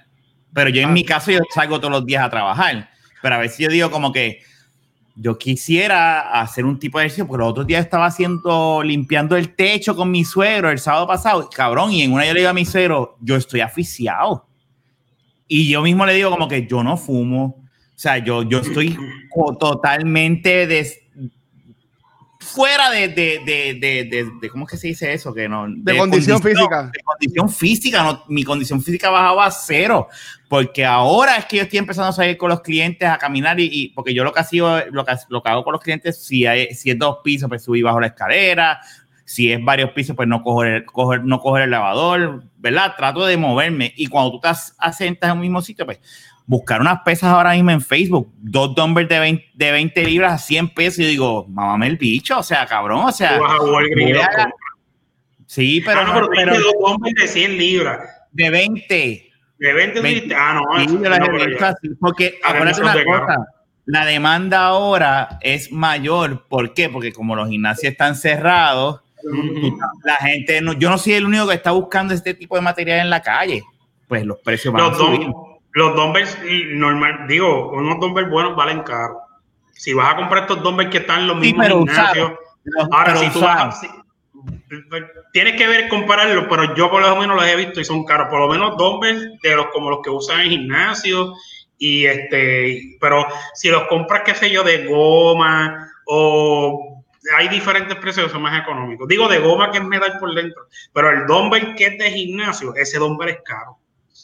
pero yo en mi ah. caso yo salgo todos los días a trabajar, pero a veces yo digo como que yo quisiera hacer un tipo de ejercicio, porque los otros días estaba haciendo, limpiando el techo con mi suegro el sábado pasado, cabrón, y en una yo le digo a mi suegro, yo estoy aficiado. Y yo mismo le digo como que yo no fumo, o sea, yo, yo estoy totalmente des, fuera de, de, de, de, ¿cómo es que se dice eso? Que no, de, condición, física. De condición física, no, mi condición física bajaba a cero, porque ahora es que yo estoy empezando a salir con los clientes a caminar y, porque yo lo que, hacía, lo, que, lo que hago con los clientes, si, hay, si es dos pisos, pues subir bajo la escalera, si es varios pisos, pues no coger, coger, no coger el lavador, ¿verdad? Trato de moverme y cuando tú estás asentas en un mismo sitio, pues buscar unas pesas ahora mismo en Facebook, dos dumbbells de 20, de 20 libras a 100 pesos, y yo digo, mamame el bicho, o sea, cabrón, o sea. Sí, pero. Ah, no, pero, pero dos dumbbells de 100 libras. De 20. De 20, 20 ah, no. Sí, las he visto así, porque acuérdate una cosa. La demanda ahora es mayor. ¿Por qué? Porque como los gimnasios están cerrados, la gente, no, yo no soy el único que está buscando este tipo de material en la calle. Pues los precios van a subir. Los dumbbells normal, digo, unos dumbbells buenos valen caro. Si vas a comprar estos dumbbells que están en los mismos gimnasios, ahora si tú vas, tienes que ver compararlos, pero yo por lo menos los he visto y son caros. Por lo menos dumbbells de los como los que usan en gimnasio y este, pero si los compras qué sé yo de goma o hay diferentes precios son más económicos. Digo de goma que es metal por dentro, pero el dumbbell que es de gimnasio, ese dumbbell es caro.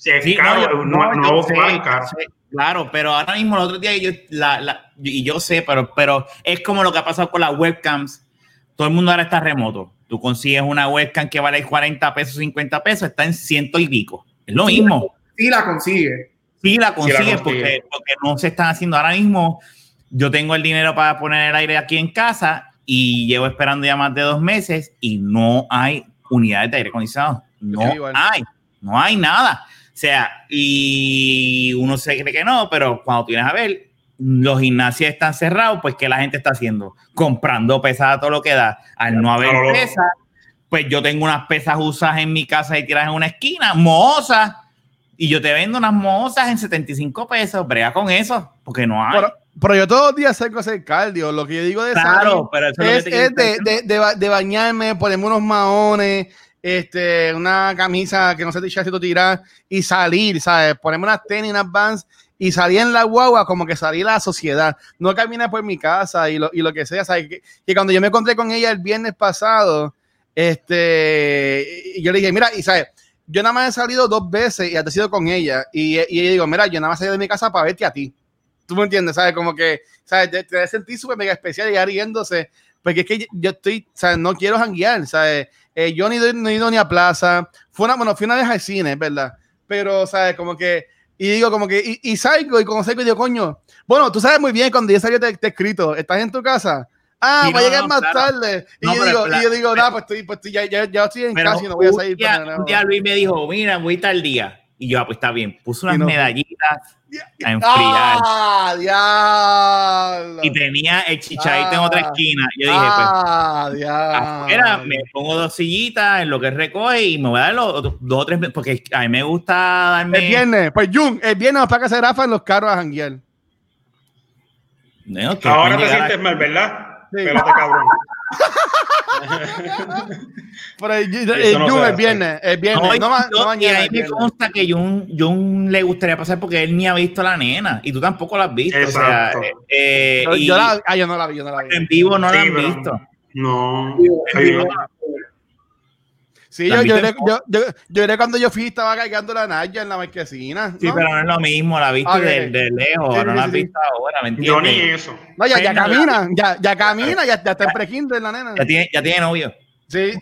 Es caro, no, no, caro. Claro, pero ahora mismo el otro día yo, la, la, y yo sé, pero, pero es como lo que ha pasado con las webcams. Todo el mundo ahora está remoto. Tú consigues una webcam que vale 40 pesos, 50 pesos, está en ciento y pico. Es lo mismo. Sí la consigue. Sí la consigue, Porque, porque no se están haciendo ahora mismo. Yo tengo el dinero para poner el aire aquí en casa y llevo esperando ya más de dos meses y no hay unidades de aire acondicionado. No hay, no hay nada. O sea, y uno se cree que no, pero cuando tienes a ver, los gimnasios están cerrados, pues ¿qué la gente está haciendo? Comprando pesas a todo lo que da. Al no haber pesas, pues yo tengo unas pesas usadas en mi casa y tiras en una esquina, mohosas, y yo te vendo unas mohosas en 75 pesos, brega con eso, porque no hay. Pero, yo todos los días sé hacer cardio, lo que yo digo de claro, pero eso es, es de, de, de, de, bañarme, ponerme unos maones, este, una camisa que no se te echa tirar y salir, ¿sabes? Ponerme unas tenis, unas vans y salir en la guagua como que salir a la sociedad. No caminar por mi casa y lo, y lo que sea, ¿sabes? Que, que, cuando yo me encontré con ella el viernes pasado, este, yo le dije, mira, y ¿sabes? Yo nada más he salido dos veces y he sido con ella y, y ella digo, mira, yo nada más salí de mi casa para verte a ti. ¿Tú me entiendes? ¿Sabes? Como que, ¿sabes? Te, te sentí súper mega especial y riéndose porque es que yo estoy, ¿sabes? No quiero janguear, ¿sabes? Eh, yo ni, no he ido ni a plaza. Fue una, bueno, fui una vez al cine, ¿verdad? Pero, ¿sabes? Como que, y digo, como que, y, y salgo, y como salgo, digo, coño, bueno, tú sabes muy bien cuando yo salí te, te escrito, ¿estás en tu casa? Ah, va a llegar más tarde. Y, yo digo, y yo digo, nada, pues estoy, pues ya, ya, ya estoy en casa y no voy a salir. Un día, Luis me dijo, mira, voy tal día. Y yo, ah, pues está bien. Puso unas medallitas a enfriar. ¡Ah, diablo! Y tenía el chichadito en otra ah, esquina. Yo dije, pues, ¡Ah, diablo! me pongo dos sillitas en lo que recoge y me voy a dar los, dos o tres, porque a mí me gusta darme... El viernes, pues Jun, el viernes para que se Rafa en los carros a janguear. No, Ahora te sientes mal, ¿verdad? Sí. Espérate, cabrón. Pero el, el Jun es viernes, es viernes, no, no, no mañana. Y ahí me consta que Jun, Jun le gustaría pasar porque él ni ha visto a la nena y tú tampoco la has visto. Exacto. O sea, eh, yo, yo, la, ah, yo no la vi, yo no la vi. En vivo no sí, la han visto. No. Sí, yo, yo, yo, yo, yo, cuando yo fui estaba cargando la Naya en la marquesina. ¿no? Sí, pero no es lo mismo, la viste okay. de, de, lejos, sí, no la has visto ahora, ¿me entiendes? Yo ni eso. No, ya, ya camina, ya, ya camina, ya, ya está en prekinder la nena. Ya tiene, ya tiene novio. Sí.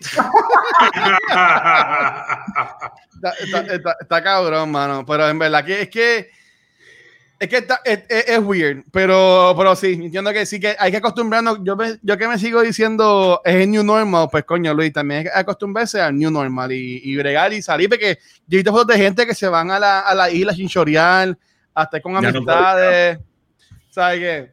está, está, está, está, cabrón, mano. Pero en verdad que es que es que está, es, es, weird, pero, pero sí, entiendo que sí que hay que acostumbrarnos. Yo, yo que me sigo diciendo es el new normal, pues coño, Luis, también hay que acostumbrarse al new normal y, y bregar y salir, porque yo he visto fotos de gente que se van a la, a la isla chinchorial, hasta con amistades. No ¿Sabes qué?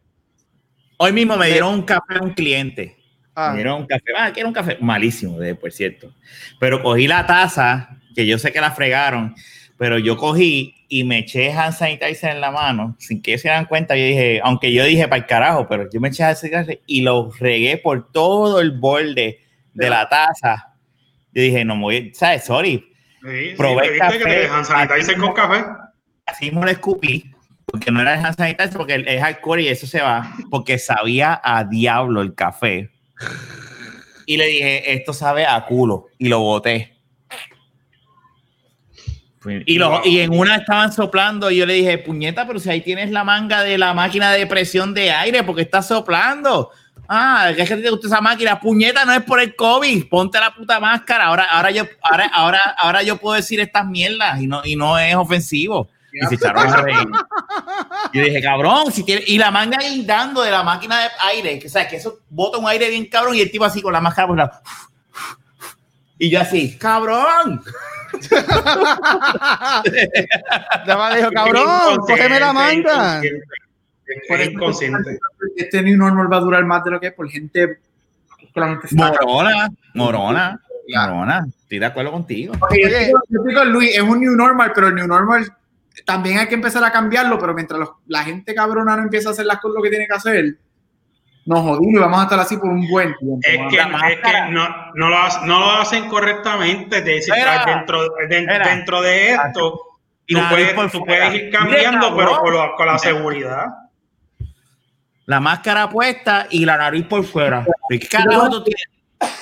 Hoy mismo me dieron un café a un cliente. Ah. Me dieron un café, ah, que era un café malísimo, de, por cierto. Pero cogí la taza, que yo sé que la fregaron, pero yo cogí y me eché hand sanitizer en la mano, sin que se dan cuenta, yo dije, aunque yo dije para el carajo, pero yo me eché hand sanitizer y lo regué por todo el borde de la taza. Yo dije, no voy, ¿sabes? Sorry. Sí, Probé sí, café. Que hand sanitizer con café. Así me lo escupí, porque no era el hand sanitizer, porque es alcohol y eso se va, porque sabía a diablo el café. Y le dije, esto sabe a culo, y lo boté. Y, lo, y, en una estaban soplando y yo le dije, puñeta, pero si ahí tienes la manga de la máquina de presión de aire, porque está soplando? Ah, es que te gusta esa máquina, puñeta, no es por el COVID, ponte la puta máscara. Ahora, ahora yo, ahora, ahora, ahora yo puedo decir estas mierdas y no, y no es ofensivo. Y se echaron a reír. Yo dije, cabrón, si tiene, y la manga guindando de la máquina de aire, que o sea, que eso bota un aire bien cabrón, y el tipo así con la máscara, pues la, y yo así, cabrón. Nada dijo, cabrón, cógeme la manga. Por inconsciente. Este new normal va a durar más de lo que es por gente Morona, morona, morona. Estoy de acuerdo contigo. Okay, yo, digo, Luis, es un new normal, pero el new normal también hay que empezar a cambiarlo, pero mientras los, la gente cabrona no empieza a hacer las cosas lo que tiene que hacer, nos jodimos y vamos a estar así por un buen tiempo. Es que, es que no, no, lo, no, lo, hacen correctamente. De decir, dentro, de, dentro de esto, tú puedes, tú puedes, ir cambiando, pero con, lo, con, la seguridad. la máscara puesta y la nariz por fuera. ¿Qué carajo tú tienes?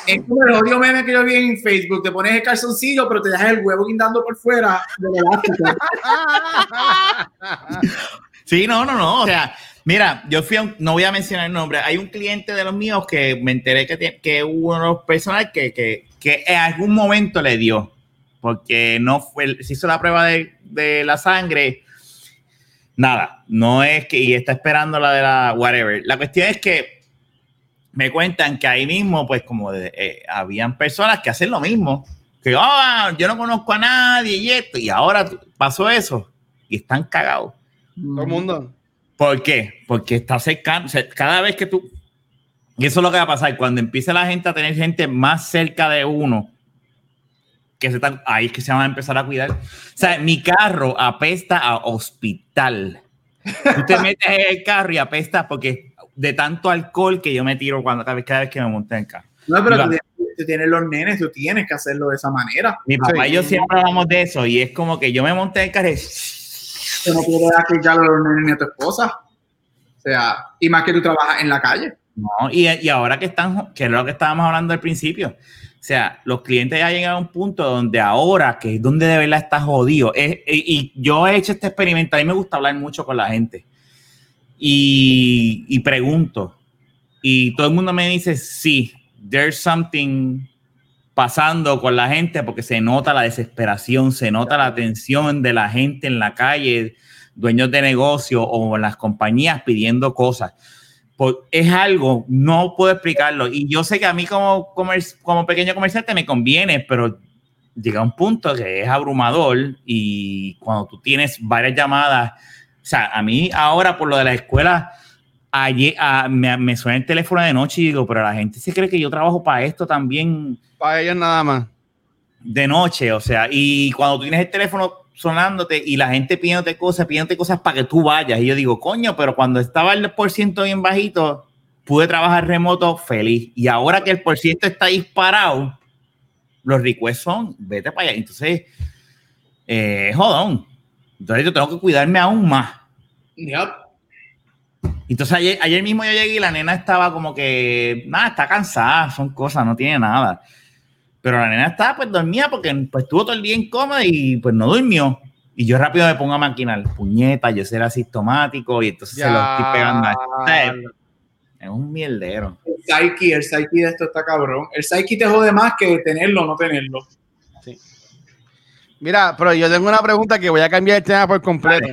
Es como el odio meme que yo vi en Facebook. Te pones el calzoncillo, pero te dejas el huevo guindando por fuera sí, no, no, no. O sea, mira, yo fui a no voy a mencionar el nombre. Hay un cliente de los míos que me enteré que, que hubo unos personas que, que, que, en algún momento le dio, porque no fue, se hizo la prueba de, de la sangre. Nada, no es que, y está esperando la de la whatever. La cuestión es que me cuentan que ahí mismo, pues como eh, habían personas que hacen lo mismo, que oh, yo no conozco a nadie y esto, y ahora pasó eso, y están cagados. Todo el mundo. ¿Por qué? Porque está cercano, cada vez que tú, y eso es lo que va a pasar, cuando empiece la gente a tener gente más cerca de uno, que se están, ahí es que se van a empezar a cuidar. O sea, mi carro apesta a hospital. Tú te metes en el carro y apesta porque de tanto alcohol que yo me tiro cuando cada vez, cada vez que me monté en carro. No, pero tú, tienes los nenes, tú tienes que hacerlo de esa manera. Mi papá y yo siempre hablamos de eso y es como que yo me monté en carro y... No puedes ya los nenes ni a tu esposa. O sea, y más que tú trabajas en la calle. No, y, y ahora que están, que es lo que estábamos hablando al principio, o sea, los clientes ya llegan a un punto donde ahora, que es donde de verdad está jodido, y, y, yo he hecho este experimento, a mí me gusta hablar mucho con la gente y, pregunto. Y todo el mundo me dice, sí, there's something pasando con la gente porque se nota la desesperación, se nota la tensión de la gente en la calle, dueños de negocio o las compañías pidiendo cosas. Pues es algo, no puedo explicarlo. Y yo sé que a mí como, como pequeño comerciante me conviene, pero llega un punto que es abrumador y cuando tú tienes varias llamadas o sea, a mí ahora por lo de la escuela, ayer, me, suena el teléfono de noche y digo, pero la gente se cree que yo trabajo para esto también. Para ellos nada más. De noche, o sea, y cuando tú tienes el teléfono sonándote y la gente pidiéndote cosas, pidiéndote cosas para que tú vayas. Y yo digo, coño, pero cuando estaba el por ciento bien bajito, pude trabajar remoto feliz. Y ahora que el por ciento está disparado, los requests son, vete para allá. Entonces, eh, jodón. Entonces yo tengo que cuidarme aún más. Yep. Entonces ayer, ayer, mismo yo llegué y la nena estaba como que, nada, está cansada, son cosas, no tiene nada. Pero la nena estaba pues dormía porque pues estuvo todo el día incómoda y pues no durmió. Y yo rápido me pongo a maquinar, puñeta, yo será asintomático y entonces se lo estoy pegando. Es un mierdero. El psyche, el psyche de esto está cabrón. El psyche te jode más que tenerlo o no tenerlo. Mira, pero yo tengo una pregunta que voy a cambiar el tema por completo.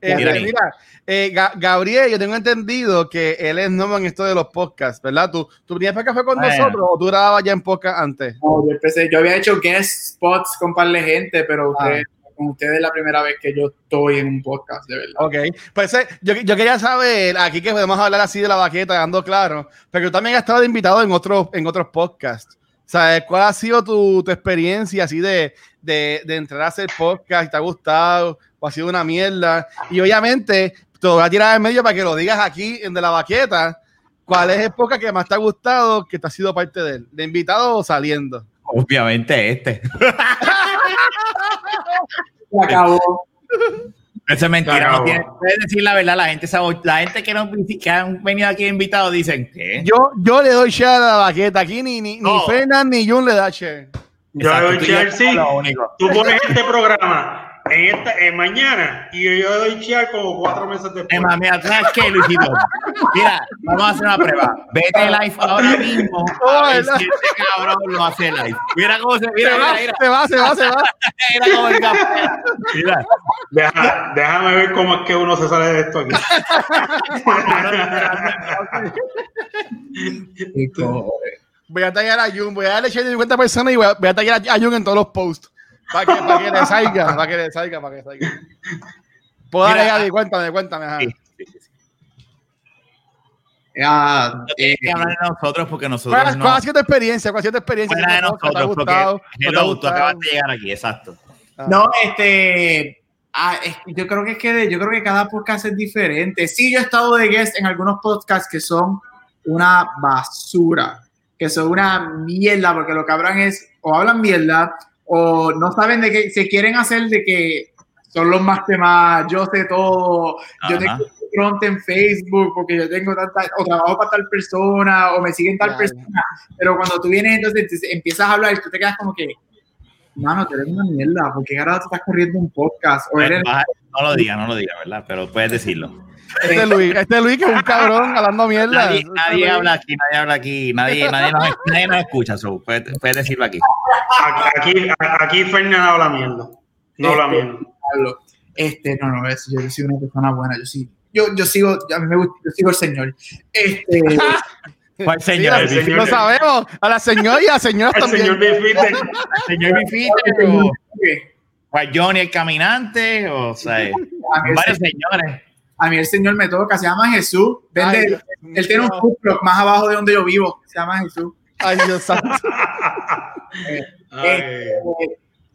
mira, eh, Gabriel, yo tengo entendido que él es nuevo en esto de los podcasts, ¿verdad? ¿Tú, tú para café con nosotros o tú grababas ya en podcast antes? No, yo empecé, yo había hecho guest spots con par de gente, pero ah. con ustedes es la primera vez que yo estoy en un podcast, de verdad. Ok, pues eh, yo, yo, quería saber, aquí que podemos hablar así de la baqueta, dando claro, pero yo también he estado invitado en otros, en otros podcasts. ¿Sabes cuál ha sido tu, tu experiencia así de, de, de, entrar a hacer podcast? ¿Te ha gustado? ¿O ha sido una mierda? Y obviamente, te voy a tirar en medio para que lo digas aquí en De la Baqueta. ¿Cuál es el podcast que más te ha gustado que te ha sido parte de él? ¿De invitado o saliendo? Obviamente este. Se acabó. Eso es mentira, no tiene, puedes decir la verdad, la gente, la gente que, no, que han venido aquí invitados dicen que yo, yo le doy share a la baqueta, aquí ni, ni, ni Fernan ni Jun le da share. Yo le doy share, sí. Tú pones este programa esta, en mañana y yo doy chear como cuatro meses después. Emma, mira, ¿sabes qué, Luisito? Mira, vamos a hacer una prueba. Vete live ahora mismo. a ver si este cabrón lo hace live. Mira cómo se mira, mira, mira. Se va, se va, se va. mira cómo el Mira. Deja, déjame ver cómo es que uno se sale de esto aquí. voy a tallar a Jun, voy a darle 50 personas y voy a, voy a tallar a Jun en todos los posts. Para que, para que le salga, para que le salga, para que salga. Puedo darle, cuéntame, cuéntame. Ajá. Sí, sí, sí. Ya, eh, que hablar de nosotros porque nosotros. ¿Cuál, no, ¿Cuál ha sido tu experiencia? ¿Cuál ha sido tu experiencia? Fuera de nosotros, ¿Te ha gustado? Hello, tú acabas de llegar aquí, exacto. Ah. No, este. Ah, es, yo creo que es que yo creo que cada podcast es diferente. Sí, yo he estado de guest en algunos podcasts que son una basura, que son una mierda, porque lo que hablan es o hablan mierda o no saben de qué se quieren hacer de que son los más temas, yo sé todo, yo front en Facebook porque yo tengo tanta, o trabajo para tal persona, o me siguen tal persona, pero cuando tú vienes entonces empiezas a hablar y tú te quedas como que, mano, tú eres una mierda, porque ahora tú estás corriendo un podcast. O eres... No lo digas, no lo digas, ¿verdad? Pero puedes decirlo. Este Luis, este Luis que es un cabrón hablando mierda. Nadie, habla aquí, nadie habla aquí, nadie, nadie, nos, nadie nos escucha, so, puedes, puedes, decirlo aquí. Aquí, aquí Fernando habla mierda. No habla este, mierda. Este, no, no, yo soy una persona buena, yo sí. Yo, yo sigo, a mí me gusta, yo sigo al Señor. Este. ¿Cuál señor? Sí, señor lo sabemos. A la señora y a la señora también. Señor Bifite. Señor Bifite. O, Johnny el caminante. O sea, varios señores. A mí el señor me toca, se llama Jesús. Vende, él tiene un food más abajo de donde yo vivo. Se llama Jesús. Ay, Dios santo. eh, eh,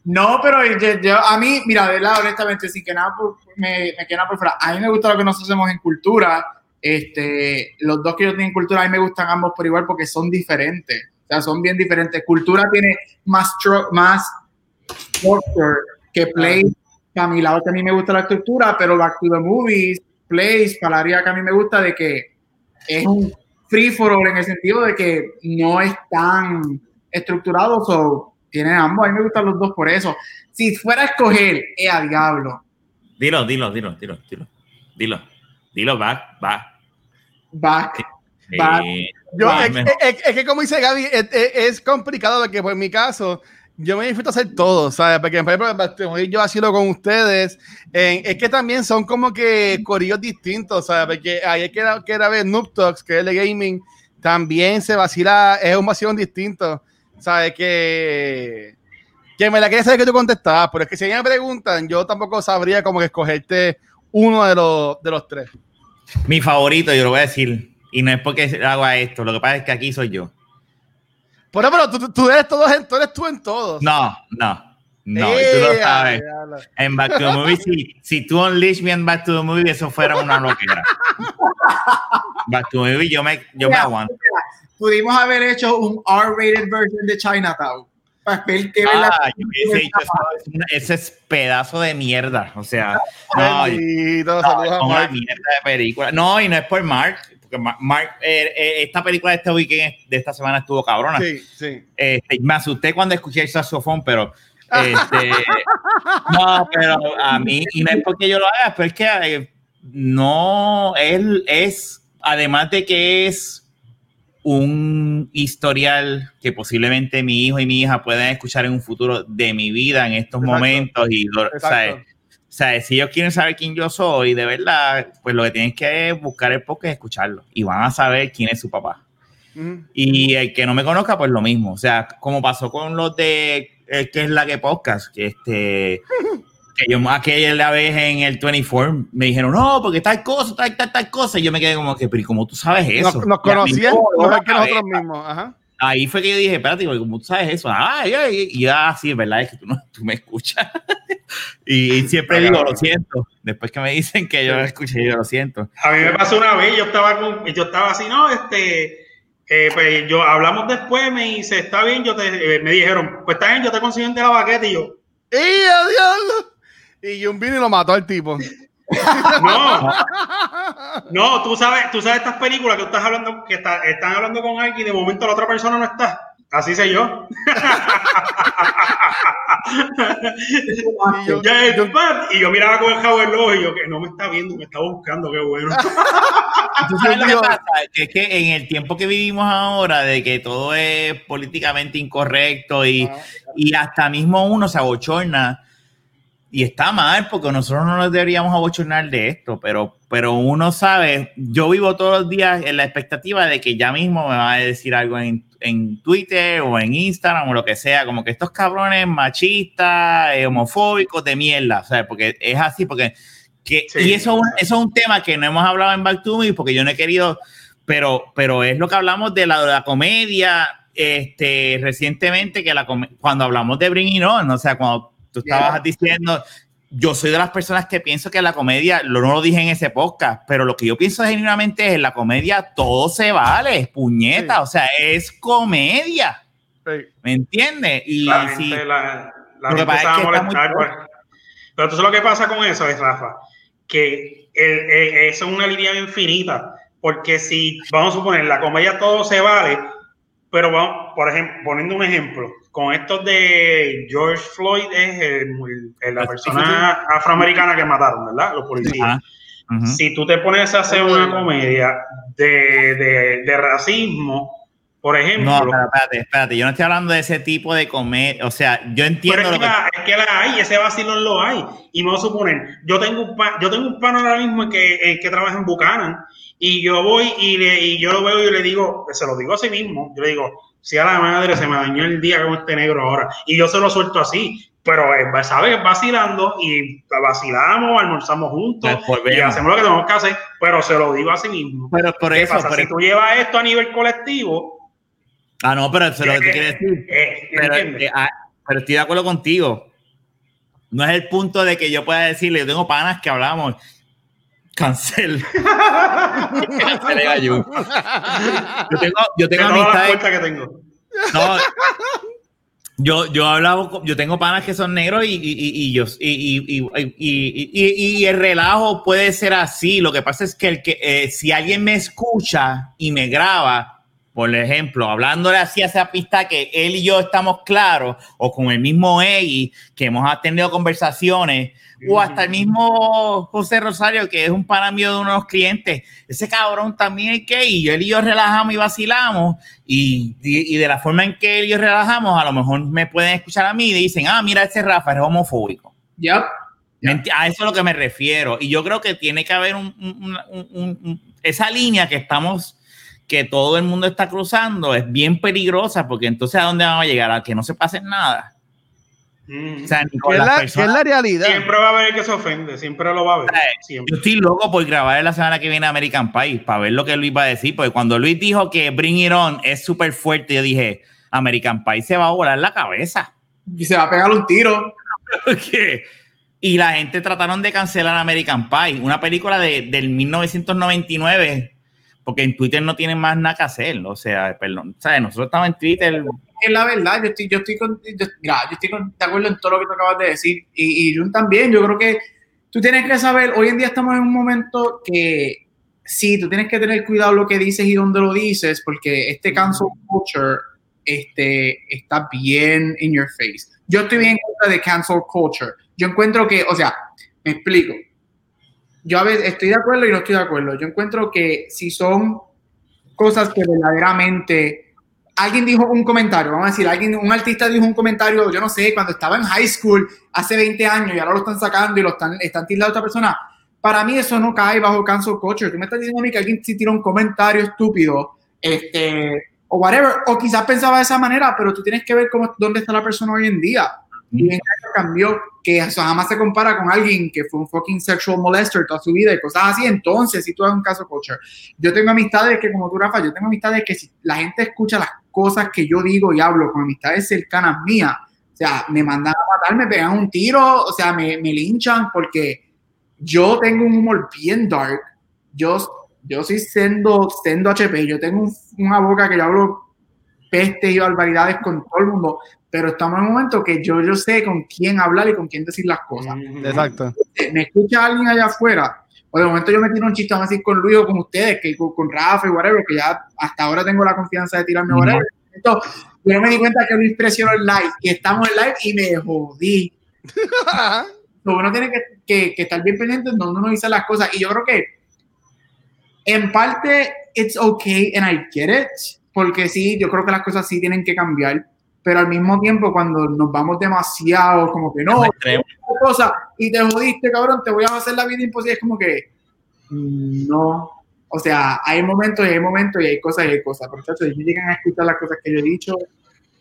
no, pero yo, a mí, mira, de verdad, honestamente, sin que nada me, me queda por fuera, a mí me gusta lo que nosotros hacemos en cultura. Este, los dos que yo tengo en cultura, a mí me gustan ambos por igual porque son diferentes. O sea, son bien diferentes. Cultura tiene más, más structure que Play. A mi lado mí me gusta la estructura, pero Back to the Movies, Plays, Palaria que a mí me gusta de que es un free for all en el sentido de que no es tan estructurado. So, tienen ambos, a mí me gustan los dos por eso. Si fuera a escoger, es a diablo. Dilo, dilo, dilo, dilo, dilo. Dilo, dilo, back, back. Back. back. Yo, es, que como dice Gaby, es, complicado porque por mi caso, yo me disfruto hacer todo, ¿sabes? Porque por ejemplo, yo lo con ustedes, es que también son como que corillos distintos, ¿sabes? Porque ayer que era, que era ver Noob Talks, que es de gaming, también se vacila, es un vacilón distinto. ¿sabes? Que, que me la quería saber que tú contestabas, pero es que si me preguntan, yo tampoco sabría como que escogerte uno de los, de los tres. Mi favorito, yo lo voy a decir, y no es porque hago esto, lo que pasa es que aquí soy yo. Pero, pero tú, tú eres todo, tú eres tú en todos. No, no. No, y tú lo sabes. En Back to the Movie, si, si tú unleash me en Back to the Movie, eso fuera una loquera. Back to the Movie, yo me, yo me aguanto pudimos haber hecho un R-rated version de Chinatown. Para ver qué ah, yo hubiese dicho eso, ese es pedazo de mierda. O sea, no, no, una mierda de película. No, y no es por Mark, Mark, eh, eh, esta película de este weekend, de esta semana estuvo cabrona. Sí, sí. Este, me asusté cuando escuché el saxofón, pero este, no, pero a mí, y no es porque yo lo haga, pero es que eh, no, él es, además de que es un historial que posiblemente mi hijo y mi hija puedan escuchar en un futuro de mi vida en estos momentos y ¿sabes? si ellos quieren saber quién yo soy de verdad pues lo que tienen que buscar el podcast es escucharlo y van a saber quién es su papá y el que no me conozca pues lo mismo o sea como pasó con los de el que es la que podcast que este que yo aquella vez en el 24 me dijeron, no, porque tal cosa, tal, tal, tal cosa. Y yo me quedé como que, pero ¿y cómo tú sabes eso? Nos, conocían, no, que nosotros mismos. Ajá. Ahí fue que yo dije, espérate, ¿cómo tú sabes eso? Ah, y, ya, sí, es verdad, es que tú, no, tú me escuchas. y, siempre digo, lo siento. Después que me dicen que yo lo escuché, yo lo siento. A mí me pasó una vez, yo estaba, con, yo estaba así, no, este, eh, pues yo hablamos después, me dice, está bien, yo te, eh, me dijeron, pues está bien, yo te consigo de la baqueta y yo. ¡Y adiós! Y un vino y lo mató al tipo. No, no, tú sabes, tú sabes estas películas que estás hablando, que están hablando con alguien y de momento la otra persona no está. Así sé yo. y, yo, y yo miraba con el jabo del ojo y yo que no me está viendo, me está buscando, qué bueno. sabes lo que pasa? es que en el tiempo que vivimos ahora, de que todo es políticamente incorrecto y, y hasta mismo uno se abochorna y está mal porque nosotros no nos deberíamos abochornar de esto, pero, pero uno sabe, yo vivo todos los días en la expectativa de que ya mismo me va a decir algo en, en Twitter o en Instagram o lo que sea, como que estos cabrones machistas, eh, homofóbicos de mierda, ¿sabes? Porque es así, porque... Que, y eso, eso es un tema que no hemos hablado en Back to Me porque yo no he querido, pero, pero es lo que hablamos de la, de la comedia este, recientemente, que la, cuando hablamos de Bring It On, o sea, cuando Tú estabas diciendo, yo soy de las personas que pienso que la comedia, lo, no lo dije en ese podcast, pero lo que yo pienso genuinamente es en la comedia todo se vale, es puñeta, o sea, es comedia. ¿Me entiendes? Y la si, la, lo que pasa es que molestar, pues. Pero entonces lo que pasa con eso es, Rafa, que eso es una línea infinita, porque si, vamos a suponer, la comedia todo se vale, pero vamos, por ejemplo, poniendo un ejemplo, con estos de George Floyd es la persona afroamericana que mataron, ¿verdad? Los policías. Si tú te pones a hacer una comedia de, de racismo, por ejemplo. No, espérate, espérate, Yo no estoy hablando de ese tipo de comedia. O sea, yo entiendo. Pero es, que, La, es que la hay, ese vacilón lo hay. Y vamos a suponer, yo tengo un pan, yo tengo un pan ahora mismo que, que trabaja en Buchanan. Y yo voy y, le, y yo lo veo y le digo, se lo digo a sí mismo. Yo le digo, si a la madre se me dañó el día con este negro ahora. Y yo se lo suelto así. Pero, ¿sabes? Vacilando y vacilamos, almorzamos juntos y hacemos lo que tenemos que hacer, pero se lo digo a sí mismo. Pero por eso, pasa? si tú llevas esto a nivel colectivo, Ah, no, pero eso es lo que te quiere decir. Eh, eh, ah, pero, estoy de acuerdo contigo. No es el punto de que yo pueda decirle, yo tengo panas que hablamos. Cancel. Cancel yo tengo, yo tengo amistades. que tengo. No, yo, yo hablaba, yo tengo panas que son negros y, y, y, yo, y, el relajo puede ser así. Lo que pasa es que, el que eh, si alguien me escucha y me graba, por ejemplo, hablándole así a esa pista que él y yo estamos claros, o con el mismo Eggy, que hemos tenido conversaciones, o hasta el mismo José Rosario, que es un pana mío de unos clientes, ese cabrón también es que, y él y yo relajamos y vacilamos, y, y, de la forma en que él y yo relajamos, a lo mejor me pueden escuchar a mí y dicen, ah, mira, ese Rafa es homofóbico. Ya. A eso es a lo que me refiero. Y yo creo que tiene que haber un, esa línea que estamos que todo el mundo está cruzando es bien peligrosa porque entonces a dónde vamos a llegar a que no se pase nada. Mm. O sea, es la, realidad. Siempre va a haber que se ofende, siempre lo va a ver. Yo estoy loco por grabar la semana que viene American Pie para ver lo que Luis va a decir, porque cuando Luis dijo que Bring It On es súper fuerte, yo dije, American Pie se va a volar la cabeza. Y se va a pegar un tiro. y la gente trataron de cancelar American Pie, una película de, del 1999 porque en Twitter no tienen más nada que hacer, o sea, perdón, ¿sabes? Nosotros estamos en Twitter. Es la verdad, yo estoy, yo estoy, con, mira, yo estoy de acuerdo en todo lo que tú acabas de decir, y, y yo también, yo creo que tú tienes que saber, hoy en día estamos en un momento que sí, tú tienes que tener cuidado lo que dices y dónde lo dices, porque este cancel culture este, está bien in your face. Yo estoy bien en contra de cancel culture. Yo encuentro que, o sea, me explico yo a veces estoy de acuerdo y no estoy de acuerdo. Yo encuentro que si son cosas que verdaderamente alguien dijo un comentario, vamos a decir, alguien, un artista dijo un comentario, yo no sé, cuando estaba en high school hace 20 años y ahora lo están sacando y lo están, están tildando a otra persona. Para mí eso no cae bajo cancel culture. Tú me estás diciendo a mí que alguien sí tira un comentario estúpido, este, o whatever, o quizás pensaba de esa manera, pero tú tienes que ver cómo, dónde está la persona hoy en día. Y en cambió, que eso jamás se compara con alguien que fue un fucking sexual molester toda su vida y cosas así. Entonces, si tú eres un caso culture, yo tengo amistades que, como tú, Rafa, yo tengo amistades que si la gente escucha las cosas que yo digo y hablo con amistades cercanas mías, o sea, me mandan a matar, me pegan un tiro, o sea, me, me linchan porque yo tengo un humor bien dark. Yo, yo soy sendo, sendo HP, yo tengo una boca que yo hablo pestes y barbaridades con todo el mundo, pero estamos en un momento que yo, yo sé con quién hablar y con quién decir las cosas. Exacto. Me escucha alguien allá afuera, o de momento yo me tiro un chiste, vamos a decir, con Luis o con ustedes, que con, Rafa y whatever, que ya hasta ahora tengo la confianza de tirarme whatever. Entonces, yo me di cuenta que Luis presionó el live y estamos en live y me jodí. uno tiene que, que, que, estar bien pendiente en donde uno dice las cosas. Y yo creo que en parte, it's okay and I get it, porque sí, yo creo que las cosas sí tienen que cambiar pero al mismo tiempo cuando nos vamos demasiado, como que no, cosa, y te jodiste, cabrón, te voy a hacer la vida imposible, es como que no. O sea, hay momentos y hay momentos y hay cosas y hay cosas. Pero chacho, si llegan a escuchar las cosas que yo he dicho.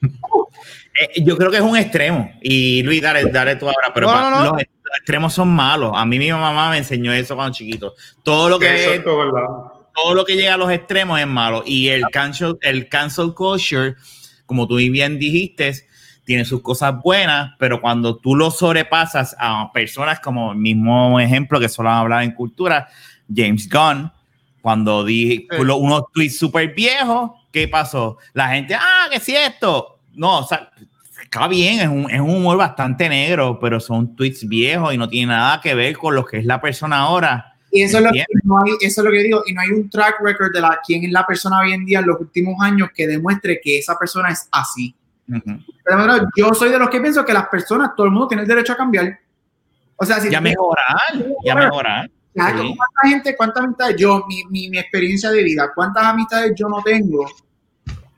Eh, yo creo que es un extremo. Y Luis, dale, dale tú ahora, pero los extremos son malos. A mí mi mamá me enseñó eso cuando chiquito. Todo lo que todo lo que llega a los extremos es malo. Y el cancel, el cancel culture como tú bien dijiste, tiene sus cosas buenas, pero cuando tú lo sobrepasas a personas como el mismo ejemplo que solo han hablado en cultura, James Gunn, cuando dije unos tweets súper viejos, ¿qué pasó? La gente, ah, ¿qué es esto? No, o sea, está bien, es un, es un humor bastante negro, pero son tweets viejos y no tiene nada que ver con lo que es la persona ahora. Y eso es, lo que no hay, eso es lo que digo, y no hay un track record de la, quién es la persona hoy en día en los últimos años que demuestre que esa persona es así. yo soy de los que pienso que las personas, todo el mundo tiene el derecho a cambiar. O sea, si ya mejorar, ya mejorar. ¿Cuánta gente, cuántas amistades yo, mi, mi, mi, experiencia de vida, cuántas amistades yo no tengo?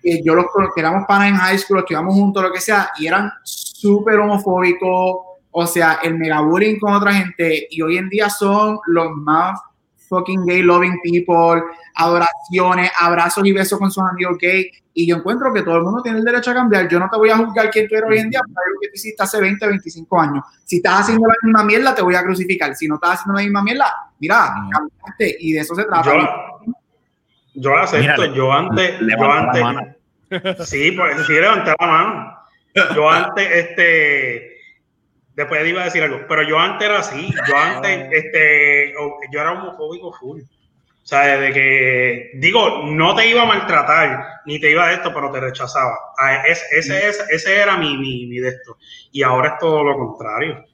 Que yo los que éramos para en high school, estudiamos juntos, lo que sea, y eran súper homofóbicos, o sea, el megabullying con otra gente, y hoy en día son los más fucking gay loving people, adoraciones, abrazos y besos con sus amigos gay. Y yo encuentro que todo el mundo tiene el derecho a cambiar. Yo no te voy a juzgar quién tú eres hoy en día, pero lo que tú hiciste hace 20, 25 años. Si estás haciendo la misma mierda, te voy a crucificar. Si no estás haciendo la misma mierda, mira, cambiaste. Y de eso se trata. Yo, la acepto. yo antes, yo antes. Sí, pues sí, levanté la mano. Yo antes, este Después iba a decir algo, pero yo antes era así, yo antes, este, yo era homofóbico full. O sea, desde que, digo, no te iba a maltratar, ni te iba a esto, pero te rechazaba. Ah, ese, ese, ese, era mi, mi, mi de esto. Y ahora es todo lo contrario.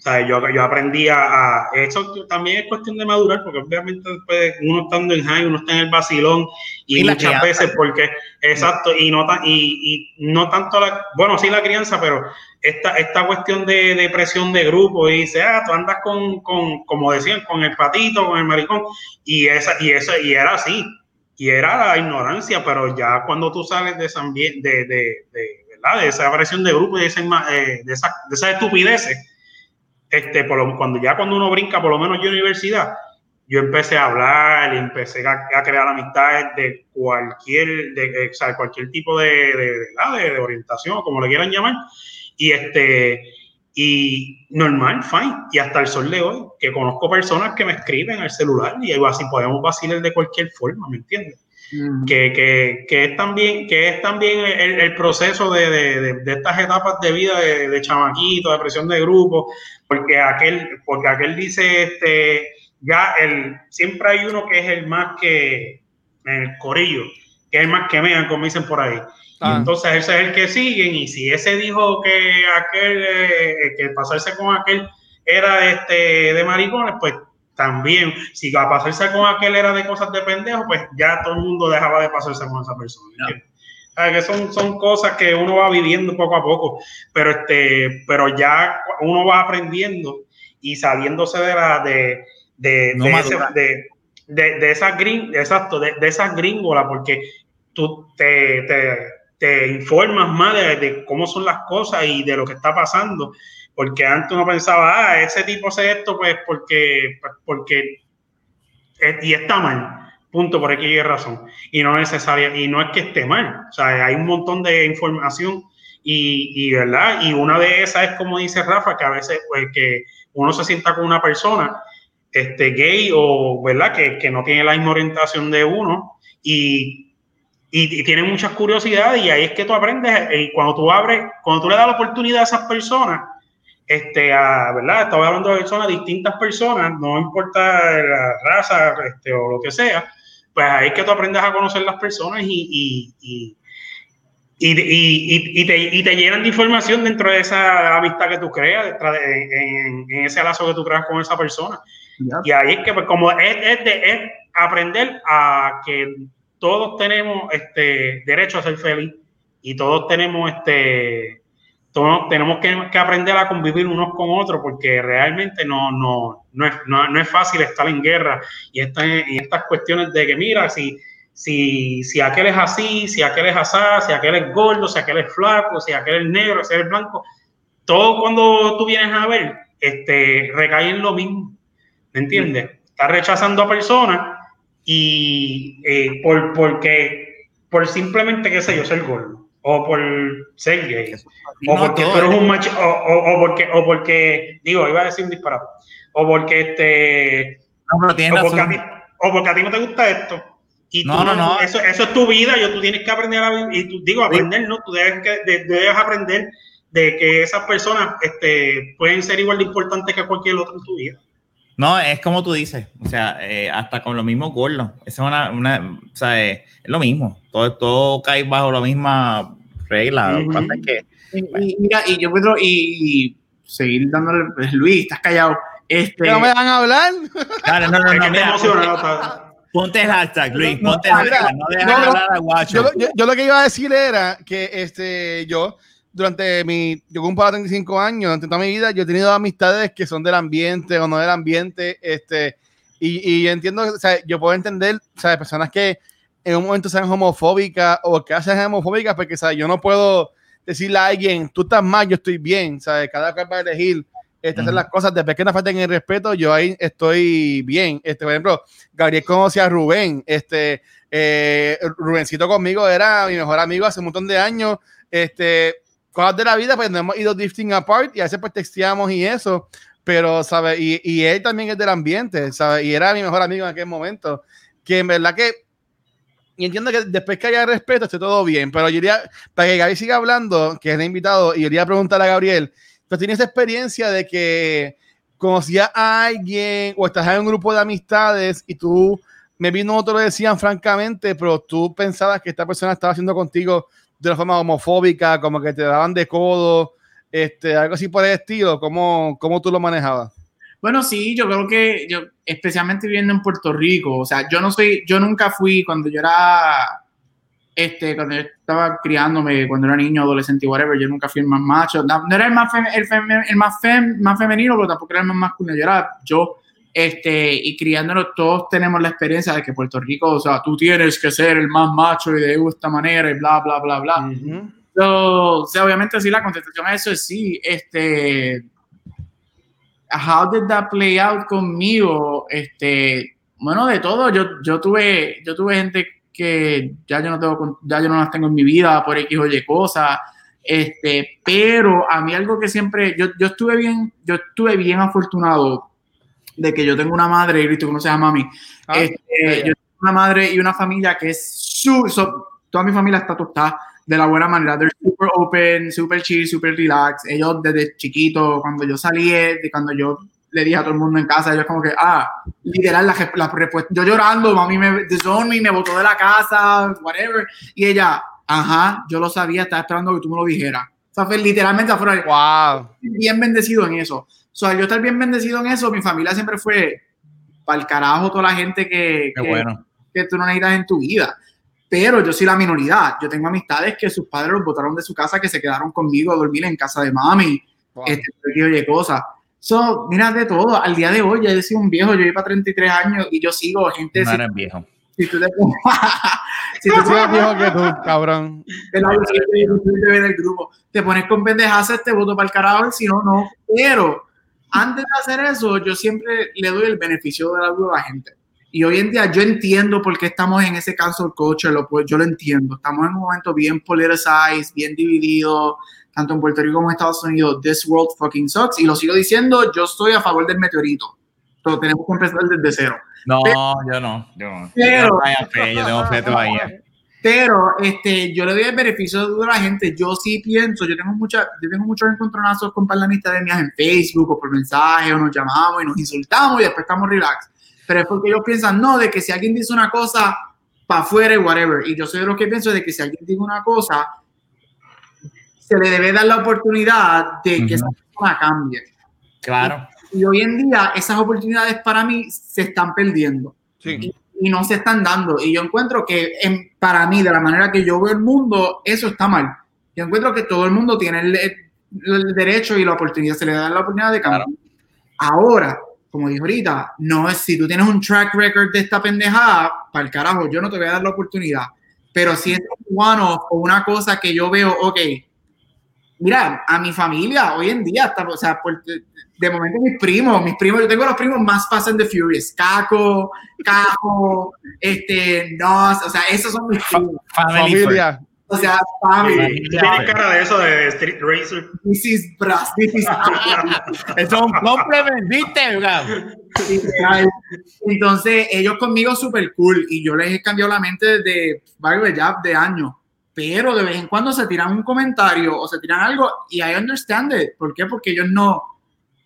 O sea, yo, yo aprendí a, Eso también es cuestión de madurar, porque obviamente después uno estando en high, uno está en el vacilón, y, muchas veces, porque, exacto, y no, y, y no tanto la. Bueno, sí la crianza, pero esta, esta cuestión de, de presión de grupo, y dice, ah, tú andas con, con, como decían, con el patito, con el maricón, y, esa, y, eso, y era así, y era la ignorancia, pero ya cuando tú sales de ambiente, de, de, de, ¿verdad? de esa presión de grupo y de, esa, eh, de, esa, de esas estupideces este, por cuando ya cuando uno brinca, por lo menos yo universidad, yo empecé a hablar y empecé a, crear amistades de cualquier, de, o cualquier tipo de, de, de, orientación, como le quieran llamar. Y este, y normal, fine. Y hasta el sol de hoy, que conozco personas que me escriben al celular y así podemos vacilar de cualquier forma, ¿me entiendes? que, que, que, es también, que es también el, el proceso de, de, de, estas etapas de vida de, de chamaquito, de presión de grupo, porque aquel, porque aquel dice, este, ya el, siempre hay uno que es el más que, en el corillo, que es el más que vean, como dicen por ahí. Ah. entonces ese es el que siguen, y si ese dijo que aquel, eh, que pasarse con aquel era este, de maricones, pues también, si a pasarse con aquel era de cosas de pendejo, pues ya todo el mundo dejaba de pasarse con esa persona. Que son, son cosas que uno va viviendo poco a poco, pero este, pero ya uno va aprendiendo y saliéndose de la de de, de, de, de, esas gring, exacto, de, esas gringolas, porque tú te, te, te informas más de, cómo son las cosas y de lo que está pasando porque antes uno pensaba, ah, ese tipo hace esto, pues porque, pues, porque, y está mal, punto, por aquí razón, y no es necesaria, y no es que esté mal, o sea, hay un montón de información y, y, ¿verdad? Y una de esas es como dice Rafa, que a veces, pues, que uno se sienta con una persona, este, gay o, ¿verdad? Que, que no tiene la misma orientación de uno y, y, tiene muchas curiosidades y ahí es que tú aprendes, y cuando tú abres, cuando tú le das la oportunidad a esas personas, este, a, ¿verdad? Estaba hablando de personas, distintas personas, no importa la raza este, o lo que sea, pues ahí es que tú aprendes a conocer las personas y, y, y, y, te, y te llenan de información dentro de esa amistad que tú creas, en, en, ese lazo que tú creas con esa persona. Y ahí es que, pues, como es, es, de, es aprender a que todos tenemos este derecho a ser feliz y todos tenemos este todos tenemos que, aprender a convivir unos con otros porque realmente no, no, no, es, no, es fácil estar en guerra y, esta, y estas cuestiones de que mira, si, si, si aquel es así, si aquel es asá, si aquel es gordo, si aquel es flaco, si aquel es negro, si aquel es blanco, todo cuando tú vienes a ver, este, recae en lo mismo, ¿me entiendes? Estás rechazando a personas y eh, por, porque, por simplemente, qué sé yo, ser gordo o por ser gay, o porque tú eres un macho, o, o, porque, o porque, digo, iba a decir un disparate, o porque este, no, o, porque a ti, o porque a ti no te gusta esto, y no, no, no, Eso, eso es tu vida, yo, tú tienes que aprender a y tú, digo, aprender, ¿no? Tú debes, que, debes aprender de que esas personas este, pueden ser igual de importantes que cualquier otro en tu vida. No, es como tú dices, o sea, eh, hasta con los mismos gordos. es una, una o sea, es, lo mismo. Todo, todo cae bajo la misma regla. Es que Y, mira, y yo puedo y, seguir dándole, pues, Luis, estás callado. Este, ¿No me van a hablar? Claro, no, no, no. Ponte el hashtag, Luis, ponte el hashtag, no dejes hablar a Guacho. Yo, yo, lo que iba a decir era que este, yo, durante mi, yo cumplo 35 años, durante toda mi vida, yo he tenido amistades que son del ambiente o no del ambiente, este, y, y entiendo, o sea, yo puedo entender, o sea, personas que en un momento sean homofóbicas o que hacen homofóbicas, porque, o sea, yo no puedo decirle a alguien, tú estás mal, yo estoy bien, ¿sabes? Cada cual va a elegir este, hacer las cosas, después que no falten el respeto, yo ahí estoy bien. Este, por ejemplo, Gabriel conocía a Rubén, este, eh, Rubencito conmigo era mi mejor amigo hace un montón de años, este, cosas de la vida, pues nos hemos ido drifting apart y a veces pues texteamos y eso, pero, ¿sabes? Y, y él también es del ambiente, ¿sabes? Y era mi mejor amigo en aquel momento, que en verdad que y entiendo que después que haya respeto esté todo bien, pero yo iría, para que Gaby siga hablando, que es el invitado, y yo iría a preguntarle a Gabriel, ¿tú tienes experiencia de que conocías a alguien o estás en un grupo de amistades y tú, me vino otro lo decían francamente, pero tú pensabas que esta persona estaba haciendo contigo de una forma homofóbica, como que te daban de codo, este, algo así por el estilo, ¿cómo, cómo tú lo manejabas? Bueno, sí, yo creo que yo, especialmente viviendo en Puerto Rico, o sea, yo no soy, yo nunca fui cuando yo era, este, cuando yo estaba criándome, cuando era niño, adolescente whatever, yo nunca fui el más macho, no, era el más, el, el más, más femenino, pero tampoco era el más masculino, yo era yo, este, y criándonos todos tenemos la experiencia de que Puerto Rico, o sea, tú tienes que ser el más macho y de esta manera y bla, bla, bla, bla. o sea, obviamente sí, la contestación a eso es sí, este, how did that play out conmigo? Este, bueno, de todo. Yo, yo tuve, yo tuve gente que ya yo no tengo, ya yo no las tengo en mi vida por X o Y cosas. Este, pero a mí algo que siempre, yo, yo estuve bien, yo estuve bien afortunado de que yo tengo una madre, y tú conoces a mami. Ah, este, yo tengo una madre y una familia que es su, toda mi familia está tostada de la buena manera. They're super open, super chill, super relax. Ellos desde chiquito, cuando yo salí, de cuando yo le dije a todo el mundo en casa, ellos como que, ah, literal, la, respuesta, yo llorando, mami me me, me botó de la casa, whatever. Y ella, ajá, yo lo sabía, estaba esperando que tú me lo dijeras. O sea, fue literalmente afuera. Wow. Bien bendecido en eso. O sea, yo estar bien bendecido en eso, mi familia siempre fue para el carajo toda la gente que, que, bueno. que tú no necesitas en tu vida pero yo soy la minoridad. Yo tengo amistades que sus padres los botaron de su casa, que se quedaron conmigo a dormir en casa de mami. Este, oye, cosas. So, mira de todo. Al día de hoy, ya he sido un viejo, yo para 33 años y yo sigo gente. No eres viejo. Si tú te si tú sigues viejo que tú, cabrón. del grupo. Te pones con pendejas, te voto para el carajo, si no, no. Pero antes de hacer eso, yo siempre le doy el beneficio de la duda a la gente. Y hoy en día yo entiendo por qué estamos en ese caso culture, lo, yo lo entiendo. Estamos en un momento bien politicized, bien dividido, tanto en Puerto Rico como en Estados Unidos. This world fucking sucks. Y lo sigo diciendo, yo estoy a favor del meteorito. Pero tenemos que empezar desde cero. No, yo no. Yo no. Pero, yo tengo fe todavía. Pero este, yo le doy el beneficio de la gente. Yo sí pienso, yo tengo, mucha, yo tengo muchos encontronazos con parlamentarios mías en Facebook o por mensaje, o nos llamamos y nos insultamos y después estamos relax pero es porque ellos piensan, no, de que si alguien dice una cosa para afuera y whatever. Y yo soy de los que pienso de que si alguien dice una cosa, se le debe dar la oportunidad de que esa persona cambie. Claro. Y, hoy en día esas oportunidades para mí se están perdiendo. Sí. Y, no se están dando. Y yo encuentro que en, para mí, de la manera que yo veo el mundo, eso está mal. Yo encuentro que todo el mundo tiene el, derecho y la oportunidad, se le da la oportunidad de cambiar. Ahora, como dijo ahorita, no es si tú tienes un track record de esta pendejada, para el carajo, yo no te voy a dar la oportunidad. Pero si es un o una cosa que yo veo, ok, mira, a mi familia hoy en día, o sea, de momento mis primos, mis primos, yo tengo los primos más Fast and the Furious, Caco, Cajo, este, Nos, o sea, esos son mis primos. Familia. O sea, family. Tiene cara de eso de Street Racer. This is brass. This is es un complemento, ¿viste? Entonces, ellos conmigo súper cool y yo les he cambiado la mente desde varios ya de años. Pero de vez en cuando se tiran un comentario o se tiran algo y I understand it. ¿Por qué? Porque ellos no,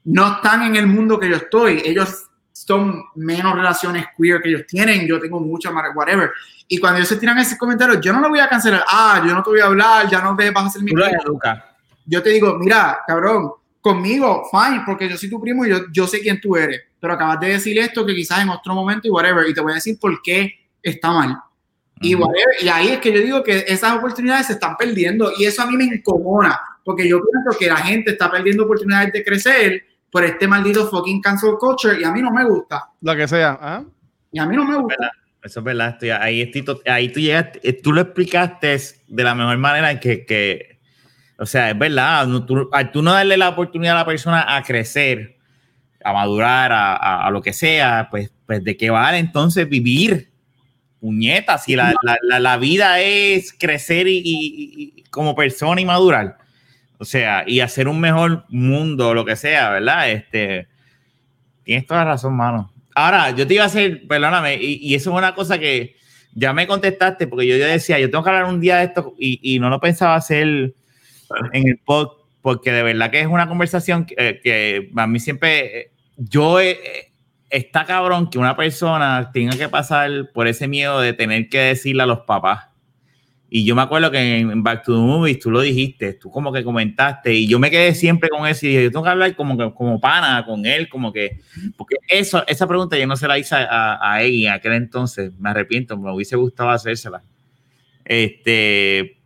no están en el mundo que yo estoy. Ellos son menos relaciones queer que ellos tienen. Yo tengo muchas más, whatever. Y cuando ellos se tiran ese comentario, yo no lo voy a cancelar. Ah, yo no te voy a hablar, ya no vas a hacer mi. Yo te digo, mira, cabrón, conmigo, fine, porque yo soy tu primo y yo, yo sé quién tú eres, pero acabas de decir esto que quizás en otro momento y whatever, y te voy a decir por qué está mal. Y, y ahí es que yo digo que esas oportunidades se están perdiendo y eso a mí me incomoda, porque yo pienso que la gente está perdiendo oportunidades de crecer por este maldito fucking cancel culture y a mí no me gusta. Lo que sea. ¿ah? Y a mí no me gusta. Eso es verdad. Estoy, ahí, ahí tú llegaste, eh, tú lo explicaste de la mejor manera que, que o sea, es verdad. Tú, tú, no darle la oportunidad a la persona a crecer, a madurar, a, a, lo que sea, pues, pues de qué vale entonces vivir puñetas, si la, la, la, vida es crecer y, y, como persona y madurar, o sea, y hacer un mejor mundo, lo que sea, ¿verdad? Este, tienes toda la razón, mano. Ahora, yo te iba a hacer, perdóname, y, eso es una cosa que ya me contestaste, porque yo, yo decía, yo tengo que hablar un día de esto y, no lo pensaba hacer en el pod, porque de verdad que es una conversación que, que a mí siempre, yo he, está cabrón que una persona tenga que pasar por ese miedo de tener que decirle a los papás. Y yo me acuerdo que en Back to the Movies tú lo dijiste, tú como que comentaste, y yo me quedé siempre con eso y dije, yo tengo que hablar como, como pana con él, como que, porque eso, esa pregunta yo no se la hice a, a en aquel entonces, me arrepiento, me hubiese gustado hacérsela. Este,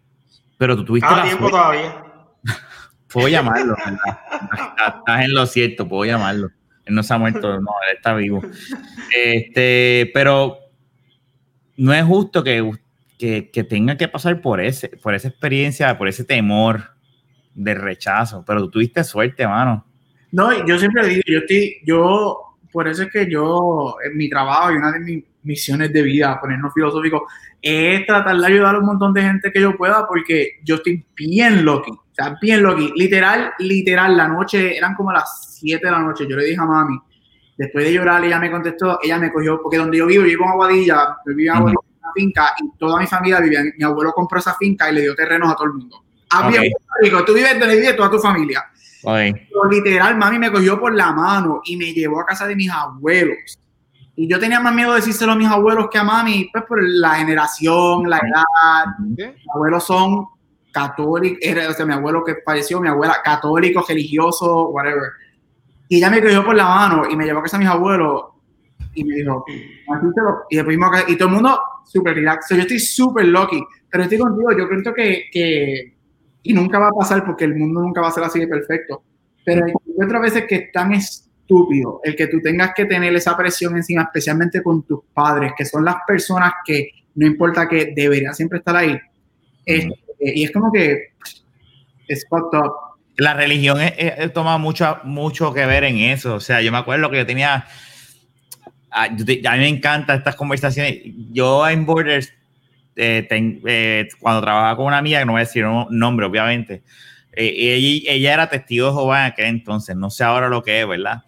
pero tú tuviste... Ah, tiempo todavía. puedo llamarlo, estás en lo cierto, puedo llamarlo. Él no se ha muerto, no, él está vivo. Este, pero no es justo que, que, que, tenga que pasar por, ese, por esa experiencia, por ese temor de rechazo. Pero tú tuviste suerte, mano. No, yo siempre digo, yo estoy, yo, por eso es que yo, en mi trabajo y una de mis misiones de vida, ponernos filosóficos, es tratar de ayudar a un montón de gente que yo pueda, porque yo estoy bien loco sea, bien loqui. Literal, literal, la noche, eran como las 7 de la noche. Yo le dije a mami, después de llorar, ella me contestó, ella me cogió, porque donde yo vivo, yo vivo en Aguadilla, yo vivo en Aguadilla, una finca, y toda mi familia vivía, mi abuelo compró esa finca y le dio terrenos a todo el mundo. Había okay. tú vives donde vive toda tu familia. Pero literal, mami me cogió por la mano y me llevó a casa de mis abuelos. Y yo tenía más miedo de decírselo a mis abuelos que a mami, pues por la generación, la edad. Mis abuelos son católico, era, o sea, mi abuelo que falleció, mi abuela católico, religioso, whatever. Y ella me cogió por la mano y me llevó a casa a mis abuelos y me dijo, y después y todo el mundo súper relax. Yo estoy súper lucky, pero estoy contigo, yo creo que, que, y nunca va a pasar porque el mundo nunca va a ser así de perfecto, pero hay otras veces que es tan estúpido el que tú tengas que tener esa presión encima, especialmente con tus padres, que son las personas que no importa que deberían siempre estar ahí. Y es como que es fucked up. La religión toma mucho, mucho que ver en eso. O sea, yo me acuerdo que yo tenía. A, a mí me encantan estas conversaciones. Yo en Borders, eh, eh, cuando trabajaba con una amiga, que no voy a decir un nombre, obviamente, eh, ella, ella, era testigo de Jehová en aquel entonces. No sé ahora lo que es, ¿verdad?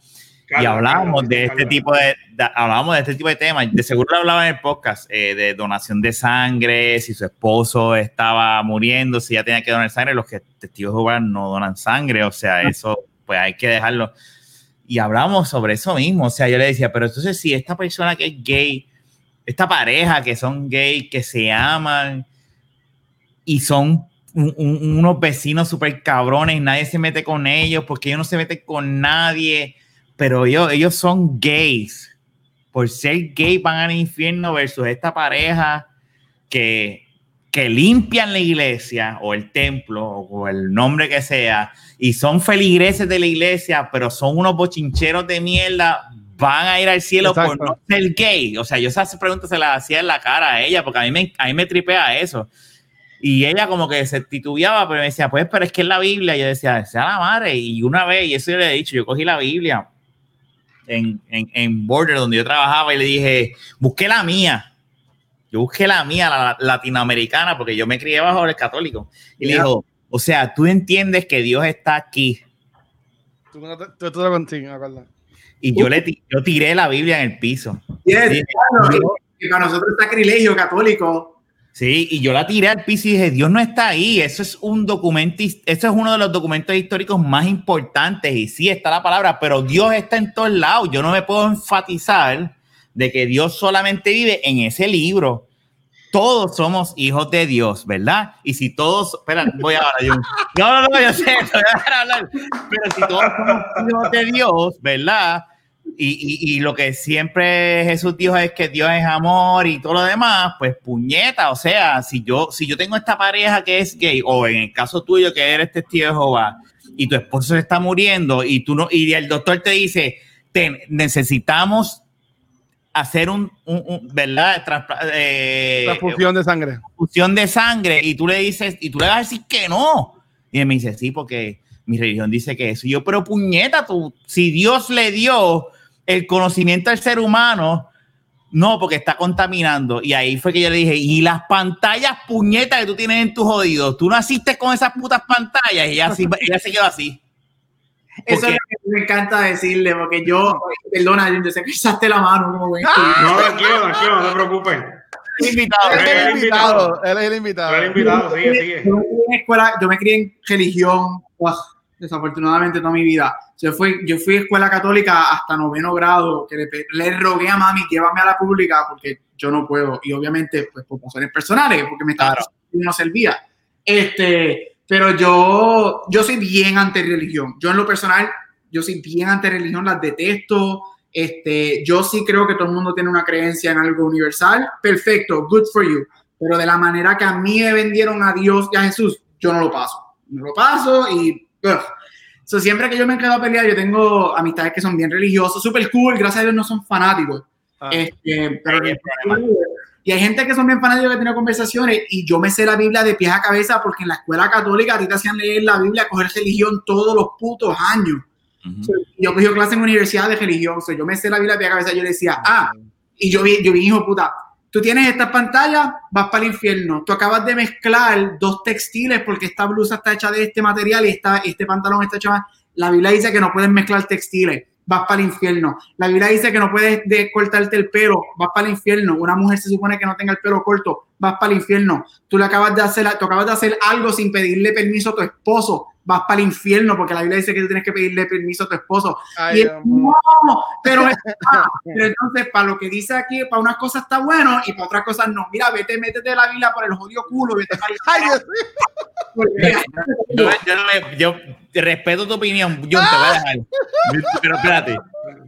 y hablábamos de este tipo de, hablábamos de este tipo de temas. De seguro hablaba en el podcast eh, de donación de sangre, si su esposo estaba muriendo, si ya tenía que donar sangre, los que testigos de Jehová no donan sangre, o sea, eso pues hay que dejarlo. Y hablamos sobre eso mismo, o sea, yo le decía, pero entonces si esta persona que es gay, esta pareja que son gay, que se aman y son unos vecinos súper cabrones, nadie se mete con ellos porque ellos no se meten con nadie pero ellos, ellos son gays. Por ser gay van al infierno versus esta pareja que, que limpian la iglesia o el templo o el nombre que sea y son feligreses de la iglesia, pero son unos bochincheros de mierda, van a ir al cielo por no ser gay. O sea, yo esas preguntas se las hacía en la cara a ella porque a mí me, a mí me tripea eso. Y ella como que se titubeaba, pero me decía, pues, pero es que es la Biblia. Y yo decía, sea la madre. Y una vez, y eso yo le he dicho, yo cogí la Biblia en, en, Border, donde yo trabajaba, y le dije, busqué la mía. Yo busqué la mía, la, latinoamericana, porque yo me crié bajo el católico. Y le dijo, o sea, tú entiendes que Dios está aquí. Tú, tú, tú contigo, y yo le yo tiré la Biblia en el piso. Yes, y para nosotros es sacrilegio católico Sí, y yo la tiré al piso y dije, Dios no está ahí, eso es un documento, eso es uno de los documentos históricos más importantes y sí está la palabra, pero Dios está en todos lados, yo no me puedo enfatizar de que Dios solamente vive en ese libro. todos somos hijos de Dios, ¿verdad? Y si todos, espera, voy a hablar yo. No, no, no, yo sé, voy a hablar. Pero si todos somos hijos de Dios, ¿verdad? Y, y, y, lo que siempre Jesús dijo es que Dios es amor y todo lo demás, pues puñeta, o sea, si yo, si yo tengo esta pareja que es gay, o en el caso tuyo que eres testigo de Jehová, y tu esposo se está muriendo, y tú no, y el doctor te dice, te, necesitamos hacer un, un, ¿verdad? Eh, transfusión de sangre. Transfusión de sangre y tú le dices, y tú le vas a decir que no. Y él me dice, sí, porque mi religión dice que eso. Y yo, pero puñeta, tú, si Dios le dio el conocimiento al ser humano, no, porque está contaminando. Y ahí fue que yo le dije, y las pantallas puñetas que tú tienes en tus oídos, tú naciste con esas putas pantallas y ella, así, ella se quedó así. Eso es lo que me encanta decirle, porque yo, perdona, yo sé que echaste la mano como buen No, tranquilo, tranquilo, no te preocupes. Invitado, él es el invitado. Él es el invitado. Él es el invitado, sigue, sigue. Yo me crié en, escuela, yo me crié en religión, desafortunadamente toda mi vida. Yo fui, yo fui a escuela católica hasta noveno grado, que le, le rogué a mami, llévame a la pública, porque yo no puedo. Y obviamente, pues por razones personales, porque me estaba claro. no servía. Este, pero yo, yo soy bien ante religión. Yo en lo personal, yo soy bien ante religión, las detesto. Este, yo sí creo que todo el mundo tiene una creencia en algo universal. Perfecto, good for you. Pero de la manera que a mí me vendieron a Dios y a Jesús, yo no lo paso. No lo paso y... So, siempre que yo me quedo a pelear, yo tengo amistades que son bien religiosos, súper cool, gracias a Dios no son fanáticos. Ah. Este, pero, y hay gente que son bien fanáticos que tienen conversaciones y yo me sé la Biblia de pies a cabeza porque en la escuela católica a ti te hacían leer la Biblia, coger religión todos los putos años. yo cogí clase en universidad de religión, yo me sé la Biblia de pies a cabeza. Yo le decía, ah, y yo vi, yo vi, hijo puta, tú tienes esta pantalla, vas para el infierno. Tú acabas de mezclar dos textiles porque esta blusa está hecha de este material y esta, este pantalón está hecho. La Biblia dice que no puedes mezclar textiles vas para el infierno. La Biblia dice que no puedes de cortarte el pelo, vas para el infierno. Una mujer se supone que no tenga el pelo corto, vas para el infierno. Tú le acabas de hacer, tú acabas de hacer algo sin pedirle permiso a tu esposo, vas para el infierno, porque la Biblia dice que tú tienes que pedirle permiso a tu esposo. y no, pero, pero, entonces para lo que dice aquí, para unas cosas está bueno y para otras cosas no. Mira, vete, métete la Biblia por el jodido culo, vete para yo, yo, yo, respeto tu opinión, yo te voy a dejar. Pero espérate,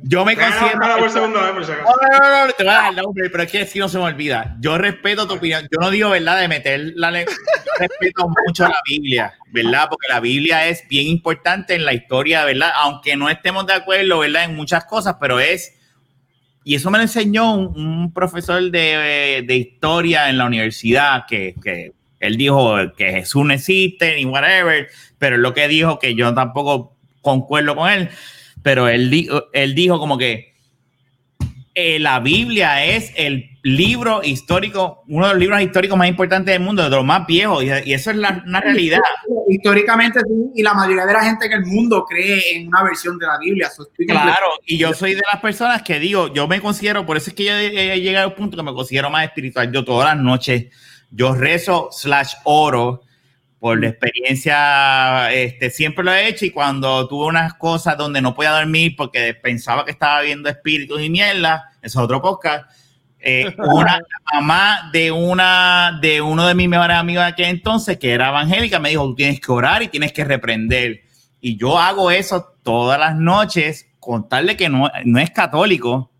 yo me considero. No, no, no, te voy a dejar, pero es que si no se me olvida. Yo respeto tu opinión. Yo no digo verdad de meter la lengua. respeto mucho la Biblia, ¿verdad? Porque la Biblia es bien importante en la historia, ¿verdad? Aunque no estemos de acuerdo, ¿verdad? En muchas cosas, pero es. Y eso me lo enseñó un, profesor de, de, historia en la universidad que, que él dijo que Jesús no existe ni whatever, pero lo que dijo que yo tampoco concuerdo con él, pero él, él dijo como que eh, la Biblia es el libro histórico, uno de los libros históricos más importantes del mundo, de los más viejos, y, eso es la, una realidad. Históricamente sí, y la mayoría de la gente en el mundo cree en una versión de la Biblia. claro, y yo soy de las personas que digo, yo me considero, por eso es que yo he llegado al punto que me considero más espiritual. Yo todas las noches, yo rezo slash oro por la experiencia, este, siempre lo he hecho y cuando tuve unas cosas donde no podía dormir porque pensaba que estaba viendo espíritus y mierda, eso es otro podcast, eh, una mamá de una de uno de mis mejores amigos de aquel entonces que era evangélica me dijo tú tienes que orar y tienes que reprender y yo hago eso todas las noches contarle que no, no es católico.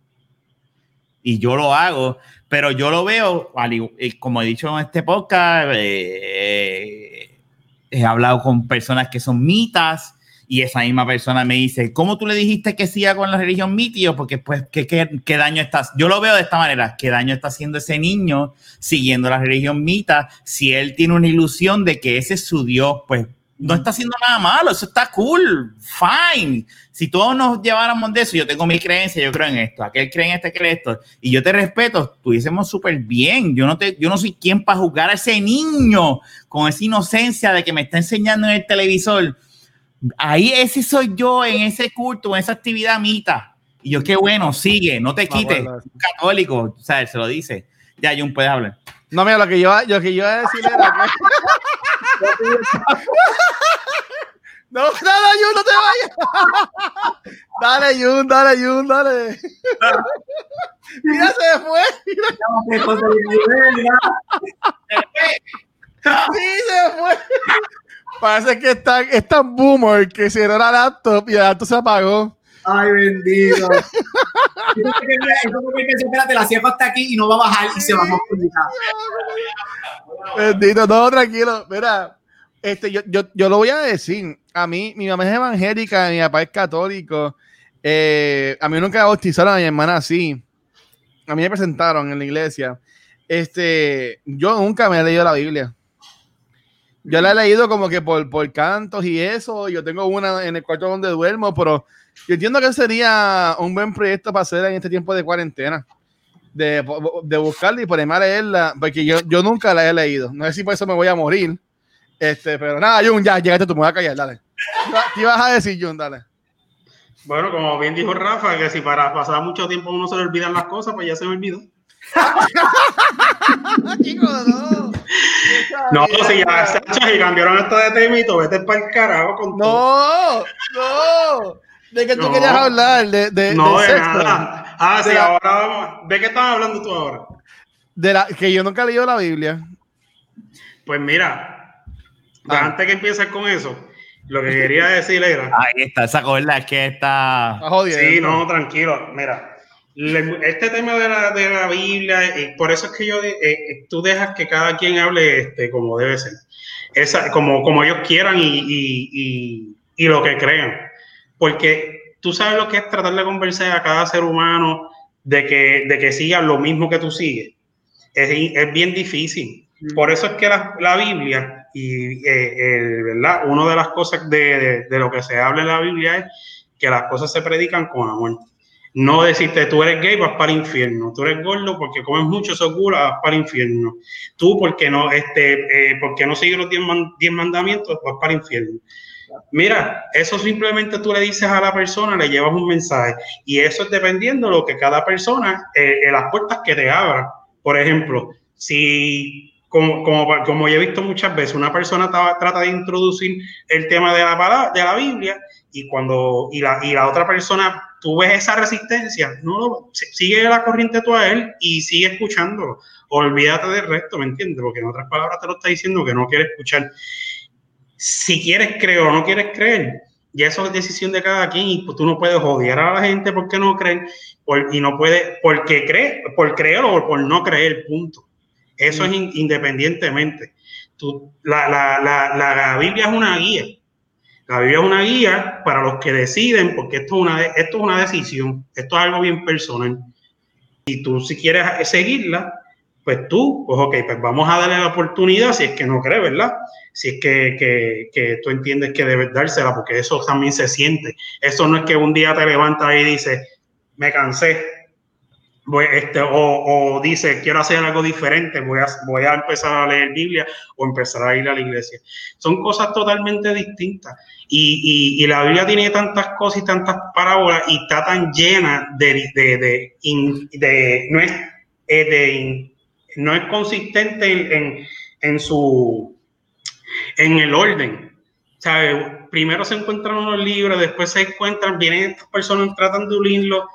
Y yo lo hago pero yo lo veo como he dicho en este podcast eh, he hablado con personas que son mitas y esa misma persona me dice, ¿cómo tú le dijiste que siga con la religión mitio? Porque pues, ¿qué, qué, daño estás? Yo lo veo de esta manera, ¿qué daño está haciendo ese niño siguiendo la religión mita si él tiene una ilusión de que ese es su Dios? Pues no está haciendo nada malo, eso está cool, fine. Si todos nos lleváramos de eso, yo tengo mi creencia, yo creo en esto, aquel cree en este, cree esto, y yo te respeto, estuviésemos súper bien. Yo no, te, yo no soy quien para juzgar a ese niño con esa inocencia de que me está enseñando en el televisor Ahí ese soy yo en ese culto, en esa actividad mita. Y yo, qué bueno, sigue, no te quites. católico, o sea, se lo dice. Ya, Jun, puedes hablar. No, mira, lo que yo, lo que yo iba a decir era que... No, dale, Jun, no te vayas. dale, Jun, dale, Jun, dale. Mira, se fue. sí, se fue. Parece que está, es tan boomer que cerró la laptop y el laptop se apagó. Ay, bendito. Espérate, la sierra está aquí y no va a bajar y se va a comunicar. Bendito, todo tranquilo. Mira, este, yo, yo, yo, lo voy a decir. A mí, mi mamá es evangélica, mi papá es católico. Eh, a mí nunca bautizaron a mi hermana así. A mí me presentaron en la iglesia. Este, yo nunca me he leído la Biblia. Yo la he leído como que por, por cantos y eso. Yo tengo una en el cuarto donde duermo, pero yo entiendo que sería un buen proyecto para hacer en este tiempo de cuarentena. De, de buscarla y ponerme a leerla, porque yo, yo nunca la he leído. No sé si por eso me voy a morir. Este, pero nada, Jun, ya llegaste tú, me voy a callar, dale. ¿Qué ibas a decir, Jun? Dale. Bueno, como bien dijo Rafa, que si para pasar mucho tiempo uno se le olvidan las cosas, pues ya se me olvidó. Chicos, no. No, si ya se cambiaron esto de tema y vete para el carajo con no, todo. No, no. ¿De qué tú querías hablar? De, de, no, de, nada. Ah, sí, ahora vamos. ¿De qué estás hablando tú ahora? De la, que yo nunca he leído la Biblia. Pues mira, ah. antes que empieces con eso, lo que quería decir era. Ahí está, esa cuerda es que está. sí, no, tranquilo. Mira, este tema de la, de la Biblia, y por eso es que yo, eh, eh, tú dejas que cada quien hable este, como debe ser, Esa, como, como ellos quieran y, y, y, y lo que crean. Porque tú sabes lo que es tratar de convencer a cada ser humano de que, de que siga lo mismo que tú sigues. Es, es bien difícil. Mm. Por eso es que la, la Biblia, y eh, ¿verdad? Una de las cosas de, de, de, lo que se habla en la Biblia es que las cosas se predican con amor. No decirte, tú eres gay, vas para infierno. Tú eres gordo porque comes mucho seguro, vas para infierno. Tú porque no, este, eh, porque no sigues los diez, mandamientos, vas para infierno. Mira, eso simplemente tú le dices a la persona, le llevas un mensaje. Y eso es dependiendo de lo que cada persona, eh, en las puertas que te abra. Por ejemplo, si, como, como, como he visto muchas veces, una persona trata de introducir el tema de la, de la Biblia y cuando y la, y la otra persona, tú ves esa resistencia, no sigue la corriente tú a él y sigue escuchándolo. Olvídate del resto, ¿me entiendes? Porque en otras palabras te lo está diciendo que no quiere escuchar. Si quieres creer o no quieres creer, ya eso es decisión de cada quien y pues, tú no puedes odiar a la gente porque no creen y no puedes porque cree, por creer o por no creer, punto. Eso es independientemente. Tú, la, la, la, la Biblia es una guía la es una guía para los que deciden, porque esto es una, esto es una decisión, esto es algo bien personal. Y tú si quieres seguirla, pues tú, pues ok, pues vamos a darle la oportunidad si es que no crees, ¿verdad? Si es que, que, que, tú entiendes que debes dársela, porque eso también se siente. Eso no es que un día te levantas y dices, me cansé, voy, este, o, o, dice, quiero hacer algo diferente, voy a, voy a empezar a leer Biblia o empezar a ir a la iglesia. Son cosas totalmente distintas. Y, y, y la Biblia tiene tantas cosas y tantas parábolas y está tan llena de, de, de, de no, es, eh, no es consistente en, en, en, su, en el orden. ¿Sabe? Primero se encuentran unos libros, después se encuentran, vienen estas personas, tratan de unirlo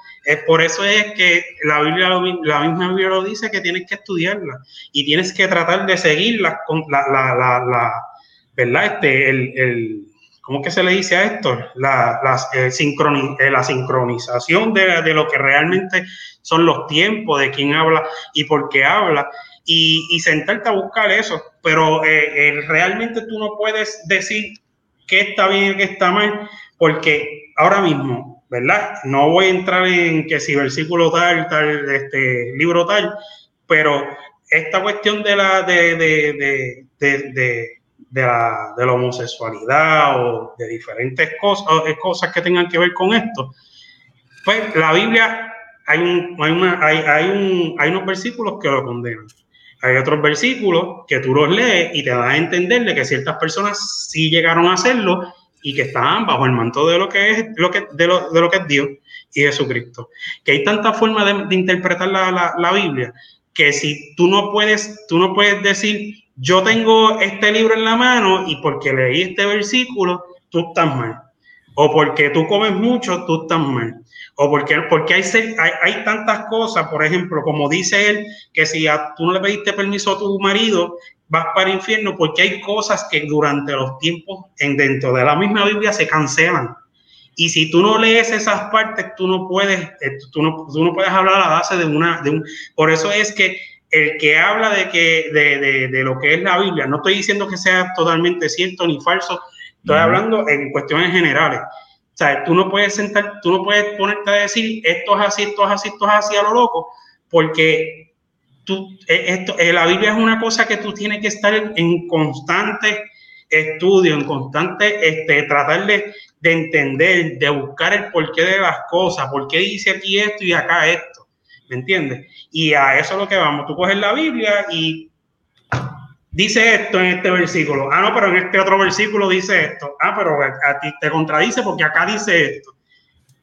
por eso es que la Biblia, la misma Biblia lo dice que tienes que estudiarla y tienes que tratar de seguirla con la, la, la, la ¿verdad? Este, el, el, ¿cómo que se le dice a esto? La, eh, eh, la sincronización de, de, lo que realmente son los tiempos, de quién habla y por qué habla, y, y sentarte a buscar eso. Pero eh, eh, realmente tú no puedes decir qué está bien y qué está mal, porque ahora mismo ¿verdad? No voy a entrar en que si versículo tal, tal, este libro tal, pero esta cuestión de la de, de, de, de la, la, homosexualidad o de diferentes cosas, cosas que tengan que ver con esto, pues la Biblia hay, un, hay, una, hay, hay, un, hay unos versículos que lo condenan. Hay otros versículos que tú los lees y te das a entender de que ciertas personas sí llegaron a hacerlo y que están bajo el manto de lo que es, lo que, de, lo, de lo que es Dios y Jesucristo. Que hay tantas formas de, interpretar la, la, la, Biblia que si tú no puedes, tú no puedes decir, yo tengo este libro en la mano y porque leí este versículo, tú estás mal. o porque tú comes mucho, tú estás mal. O porque, porque hay, hay, hay, tantas cosas, por ejemplo, como dice él, que si a, tú no le pediste permiso a tu marido, vas para el infierno, porque hay cosas que durante los tiempos en, dentro de la misma Biblia se cancelan. Y si tú no lees esas partes, tú no puedes, eh, tú no, tú no puedes hablar a la base de una, de un, por eso es que el que habla de que de, de, de, lo que es la Biblia, no estoy diciendo que sea totalmente cierto ni falso, Estoy hablando en cuestiones generales. O sea, tú no puedes sentar, tú no puedes ponerte a decir esto es así, esto es así, esto es así a lo loco, porque eh, esto, eh, la Biblia es una cosa que tú tienes que estar en, constante estudio, en constante este, tratar de, de, entender, de buscar el porqué de las cosas, por qué dice aquí esto y acá esto, ¿me entiendes? Y a eso es lo que vamos, tú coges la Biblia y dice esto en este versículo. Ah, no, pero en este otro versículo dice esto. Ah, pero a ti te contradice porque acá dice esto.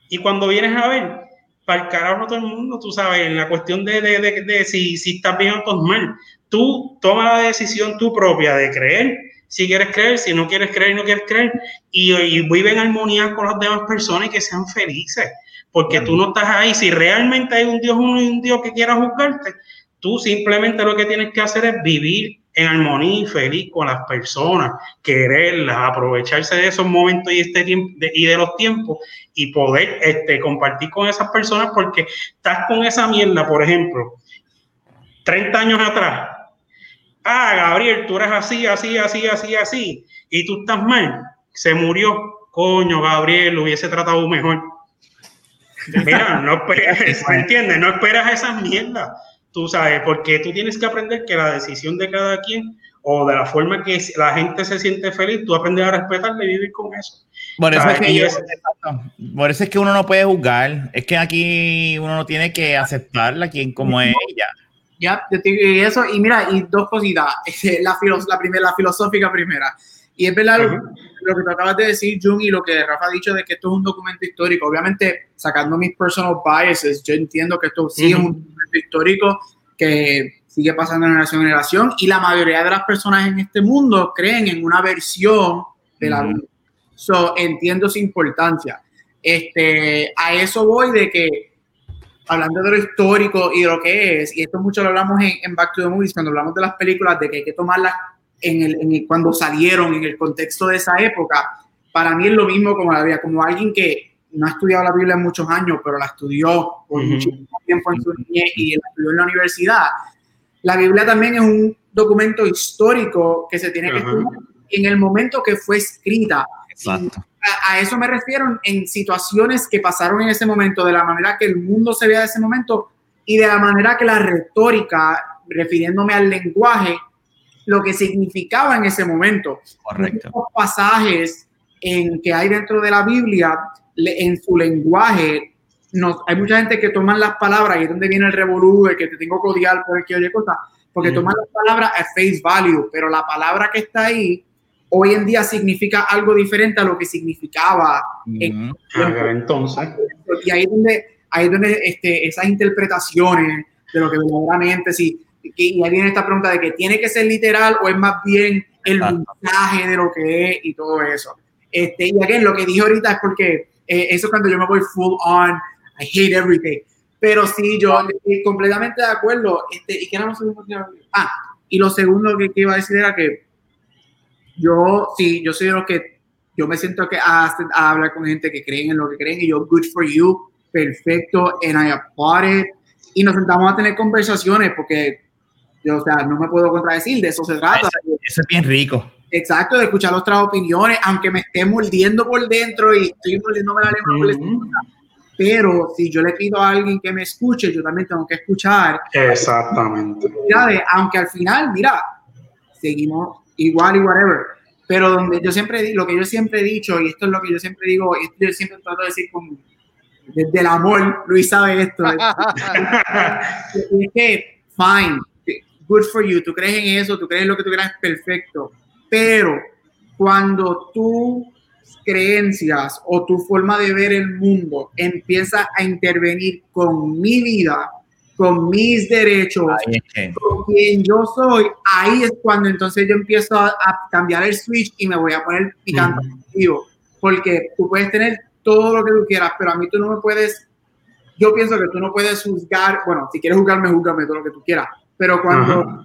Y cuando vienes a ver, para el carajo todo el mundo, tú sabes, en la cuestión de, de, de, si, si estás bien o estás mal, tú toma la decisión tú propia de creer, si quieres creer, si no quieres creer, no quieres creer, y, y vive en armonía con las demás personas y que sean felices, porque tú no estás ahí, si realmente hay un Dios uno y un Dios que quiera juzgarte, tú simplemente lo que tienes que hacer es vivir en armonía y feliz con las personas, quererlas, aprovecharse de esos momentos y, este tiempo, de, y de los tiempos y poder este, compartir con esas personas porque estás con esa mierda, por ejemplo, 30 años atrás. Ah, Gabriel, tú eres así, así, así, así, así, y tú estás mal, se murió. Coño, Gabriel, lo hubiese tratado mejor. Mira, no esperas, ¿me entiendes? No esperas esas mierdas tú sabes, porque tú tienes que aprender que la decisión de cada quien o de la forma que la gente se siente feliz, tú aprendes a respetarle y vivir con eso. Por eso, es que por eso es que uno no puede juzgar, es que aquí uno no tiene que aceptarla quien como es ella. Ya, y eso, y mira, y dos cositas, la, la, primera, la filosófica primera, y es verdad lo, que tú acabas de decir, Jung, y lo que Rafa ha dicho de que esto es un documento histórico. Obviamente, sacando mis personal biases, yo entiendo que esto sí es un documento histórico que sigue pasando de generación en generación y la mayoría de las personas en este mundo creen en una versión de la Biblia. So, entiendo su importancia. Este, a eso voy de que, hablando de lo histórico y de lo que es, y esto mucho lo hablamos en, en Back to the Movies, cuando hablamos de las películas, de que hay que tomarlas en el, en cuando salieron, en el contexto de esa época, para mí es lo mismo como la Biblia, como alguien que no ha estudiado la Biblia en muchos años, pero la estudió por muchísimo tiempo en su niñez y la estudió en la universidad. La Biblia también es un documento histórico que se tiene que estudiar en el momento que fue escrita. Exacto. A, a, eso me refiero en situaciones que pasaron en ese momento, de la manera que el mundo se veía de ese momento y de la manera que la retórica, refiriéndome al lenguaje, lo que significaba en ese momento. Correcto. Los pasajes en que hay dentro de la Biblia, en su lenguaje, nos, hay mucha gente que toman las palabras, y es donde viene el revolú, que te tengo que odiar por cualquier cosa, porque mm. toman las palabras a face value, pero la palabra que está ahí hoy en día significa algo diferente a lo que significaba en, entonces. Y ahí es donde, ahí es donde este, esas interpretaciones de lo que verdaderamente sí y ahí viene esta pregunta de que tiene que ser literal o es más bien el mensaje de lo que es y todo eso. Este, y again, lo que dije ahorita es porque eh, eso cuando yo me voy full on, I hate everything. Pero sí, yo estoy completamente de acuerdo. Este, ¿Y qué era lo segundo Ah, y lo segundo que, iba a decir era que yo, sí, yo soy de los que yo me siento que a, a, hablar con gente que creen en lo que creen y yo, good for you, perfecto, and I applaud it. Y nos sentamos a tener conversaciones porque yo, o sea, no me puedo contradecir, de eso se trata. Eso, es bien rico. Exacto, de escuchar otras opiniones, aunque me esté mordiendo por dentro y estoy mordiéndome la lengua Pero si yo le pido a alguien que me escuche, yo también tengo que escuchar. Exactamente. Aunque al final, mira, seguimos igual y whatever. Pero donde yo siempre, lo que yo siempre he dicho, y esto es lo que yo siempre digo, y esto yo siempre trato de decir con, desde el amor, Luis sabe esto. es que, fine, good for you, tú crees en eso, tú crees en lo que tú creas, perfecto. Pero cuando tus creencias o tu forma de ver el mundo empieza a intervenir con mi vida, con mis derechos, con quien yo soy, ahí es cuando entonces yo empiezo a, cambiar el switch y me voy a poner picante. porque tú puedes tener todo lo que tú quieras, pero a mí tú no me puedes, yo pienso que tú no puedes juzgar, bueno, si quieres juzgarme, juzgame todo lo que tú quieras, pero cuando,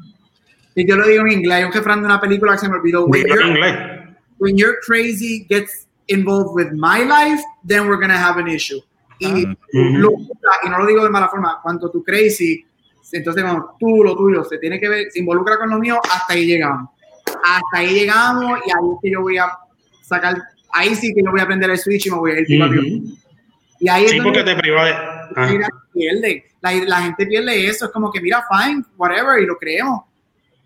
y yo lo digo en inglés, hay un jefrán de una película que se me olvidó, when you're, when you're crazy gets involved with my life, then we're going to have an issue. Y, ah. lo, y no lo digo de mala forma, cuando tú crazy, entonces cuando tú, lo tuyo, se tiene que ver, se involucra con lo mío, hasta ahí llegamos. Hasta ahí llegamos y ahí es que yo voy a sacar, ahí sí que yo voy a aprender el switch y me voy a ir uh Y ahí sí, porque te pierde. La, la, gente pierde eso, es como que mira, fine, whatever, y lo creemos.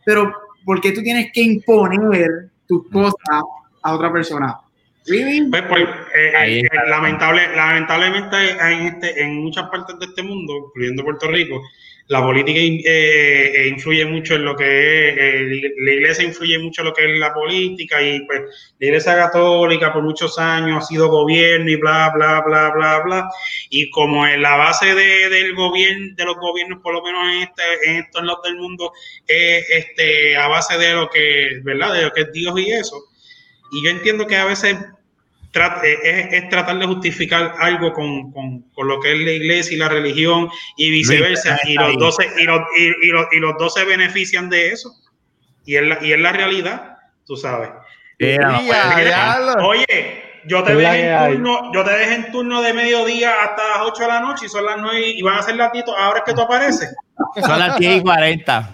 Pero, ¿por qué tú tienes que imponer tus cosas a otra persona? Pues, pues, eh, eh, lamentable, lamentablemente en, este, en muchas partes de este mundo, incluyendo Puerto Rico, la política eh, influye mucho en lo que es, la iglesia influye mucho en lo que es la política y pues la iglesia católica por muchos años ha sido gobierno y bla, bla, bla, bla, bla. Y como en la base de, del gobierno, de los gobiernos, por lo menos en, este, en estos lados del mundo, es este, a base de lo que, ¿verdad? De lo que es Dios y eso y yo entiendo que a veces eh, es, tratar de justificar algo con, lo que es la iglesia y la religión y viceversa, y los, dos se, y, los, y, los, dos se benefician de eso. Y es la, y es la realidad, tú sabes. Oye, yo te dejé en turno, yo te dejé en turno de mediodía hasta las 8 de la noche y son las 9 y van a ser las 10, ahora es que tú apareces. Son las 10 y 40.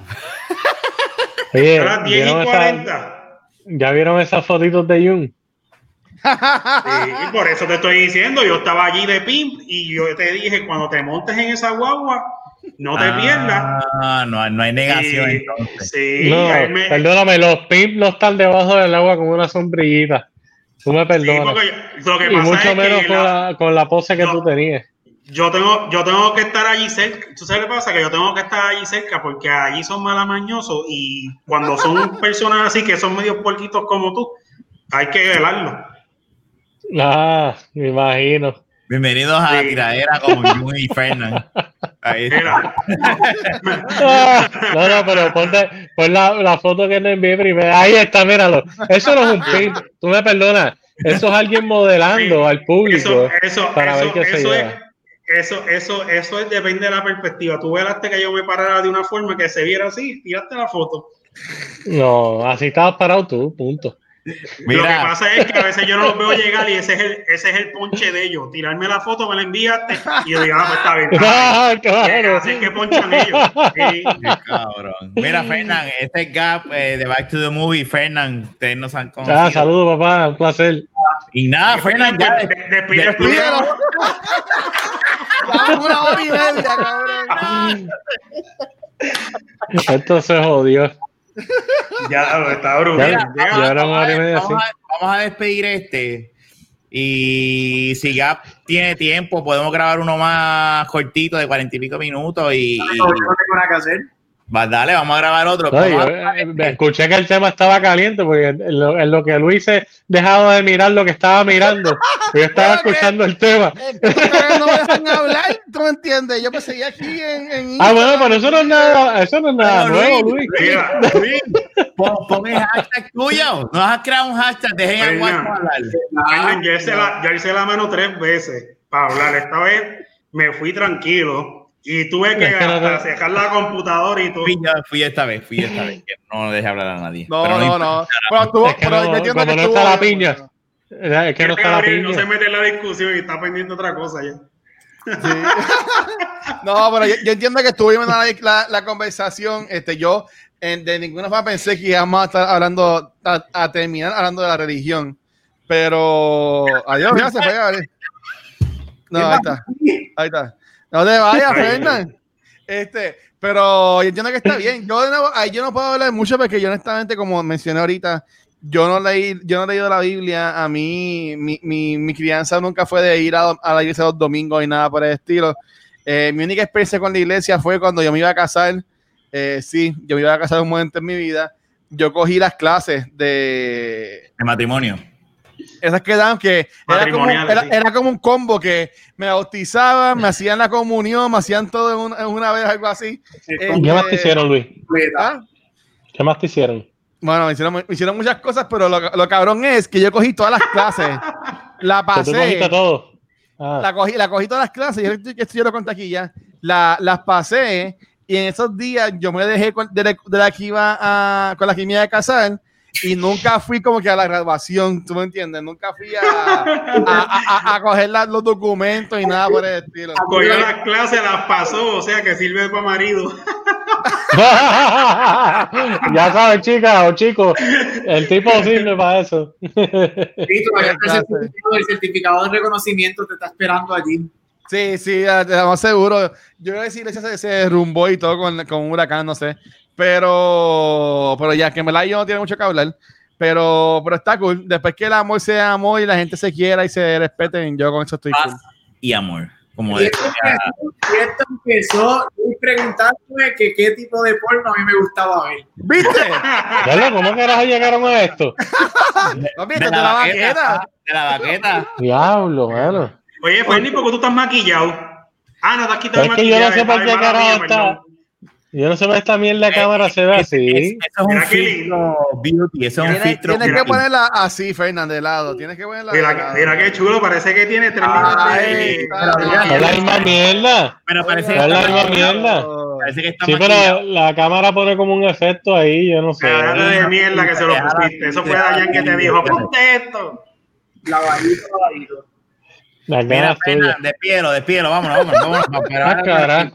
son las 10 y 40. ¿Ya vieron esas fotitos de Jun? Sí, por eso te estoy diciendo, yo estaba allí de pimp y yo te dije, cuando te montes en esa guagua, no te pierdas. Ah, no, no hay negación. Sí, perdóname, los pimp no están debajo del agua con una sombrillita. Tú me perdonas. y mucho menos con, la, con, la, pose que tú tenías yo tengo, yo tengo que estar allí cerca. ¿Tú sabes qué pasa? Que yo tengo que estar allí cerca porque allí son malamañosos y cuando son personas así que son medio puerquitos como tú, hay que velarlo. Ah, me imagino. Bienvenidos a la tiradera con Jun y Fernand. Ahí está. no, no, pero ponte, pon la, la foto que te envié primero. Ahí está, míralo. Eso no es un pin. Tú me perdonas. Eso es alguien modelando al público. Eso, para ver qué se lleva eso, eso, eso depende de la perspectiva. Tú velaste que yo me parara de una forma que se viera así, tiraste la foto. No, así estabas parado tú, punto. Lo que pasa es que a veces yo no los veo llegar y ese es el, ese es el ponche de ellos. Tirarme la foto, me la enviaste y yo digo, ah, pues está bien. Ah, claro. Así que ponchan ellos. Sí. cabrón. Mira, Fernán, este gap eh, de Back to the Movie, Fernán, ustedes nos han conocido. Ah, saludos, papá, un placer. Y nada, Fernán, ya. Despide una hora y media, cabrón. Esto se jodió. Ya, está brutal. vamos, a, despedir este. Y si ya tiene tiempo, podemos grabar uno más cortito de cuarenta y pico minutos. Y. No tengo nada que hacer. Va, dale, vamos a grabar otro. Eh, escuché que el tema estaba caliente porque en lo, que Luis he dejado de mirar lo que estaba mirando. Yo estaba escuchando el tema. no me dejan hablar, tú me entiendes. Yo me seguía aquí en, en Ah, bueno, pero eso no es nada, eso no es nada nuevo, Luis. Luis, pon, el hashtag tuyo. No has creado un hashtag, dejen a Juan hablar. Hice, la, yo hice la mano tres veces para hablar. Esta vez me fui tranquilo y tuve que sacar la computadora y todo. Fui, fui, esta vez, fui esta vez, que no dejé hablar a nadie. No, no, no. Pero, tú, pero no, entiendo que no está la piña. Es que no está la piña. No se mete en la discusión y está pendiente otra cosa ya. Sí. no, pero yo, entiendo que estuvimos en la, la, conversación. Este, yo en, de ninguna forma pensé que íbamos a estar hablando, a, terminar hablando de la religión. Pero adiós, ya se fue a. No, ahí está. Ahí está. No te vayas, Fernan. Este, pero yo entiendo que está bien. Yo de nuevo, ahí yo no puedo hablar mucho porque yo honestamente, como mencioné ahorita, yo no leí, yo no he leído la Biblia. A mí, mi, mi, mi crianza nunca fue de ir a, la iglesia los domingos y nada por el estilo. Eh, mi única experiencia con la iglesia fue cuando yo me iba a casar. Eh, sí, yo me iba a casar un momento en mi vida. Yo cogí las clases de, de matrimonio esas quedaban que era como, era, como, un combo que me bautizaban, me hacían la comunión, me hacían todo en una, vez, algo así. ¿Qué más te hicieron, Luis? ¿Ah? ¿Qué más te hicieron? Bueno, me hicieron, hicieron muchas cosas, pero lo, lo, cabrón es que yo cogí todas las clases. La pasé. todo. Ah. La, cogí, la cogí todas las clases, yo, esto yo lo conté aquí ya. La, las pasé y en esos días yo me dejé de, la, que iba a, con la que me iba a casar y nunca fui como que a la graduación, ¿tú me entiendes? Nunca fui a, a, a, coger los documentos y nada por el estilo. Cogió las clases, las pasó, o sea que sirve para marido. ya sabes, chicas o chicos, el tipo sirve para eso. Sí, todavía el certificado de reconocimiento te está esperando allí. Sí, sí, estamos seguros. Yo voy a decir, ese, ese rumbo y todo con, con un huracán, no sé. Pero, pero ya que me la yo no tiene mucho que hablar. Pero, pero está cool. Después que el amor sea amor y la gente se quiera y se respeten, yo con eso estoy cool. Y amor. Como y esto, empezó preguntándome que qué tipo de porno a mí me gustaba ver. ¿Viste? ¿Cómo carajo llegaron a esto? de, de, la, baqueta. De la baqueta. Diablo, bueno. Oye, Fernie, ¿por qué tú estás maquillado? Ah, no, te has quitado el maquillaje. Es que yo no sé por qué carajo está... Yo no sé por esta mierda la cámara se ve así. eso es un filtro beauty, eso es un filtro. Tienes que ponerla así, Fernando, de lado. Tienes que ponerla mira. Mira qué chulo, parece que tiene tres minutos. Es la misma mierda. Pero parece es la misma mierda. Parece que está sí, pero la cámara pone como un efecto ahí, yo no sé. Cállate de mierda que se lo pusiste. Eso fue Dayan que te dijo, ponte esto. Lavadito, lavadito. La Mira, pena, despielo, despielo, vámonos, vámonos. vámonos, vámonos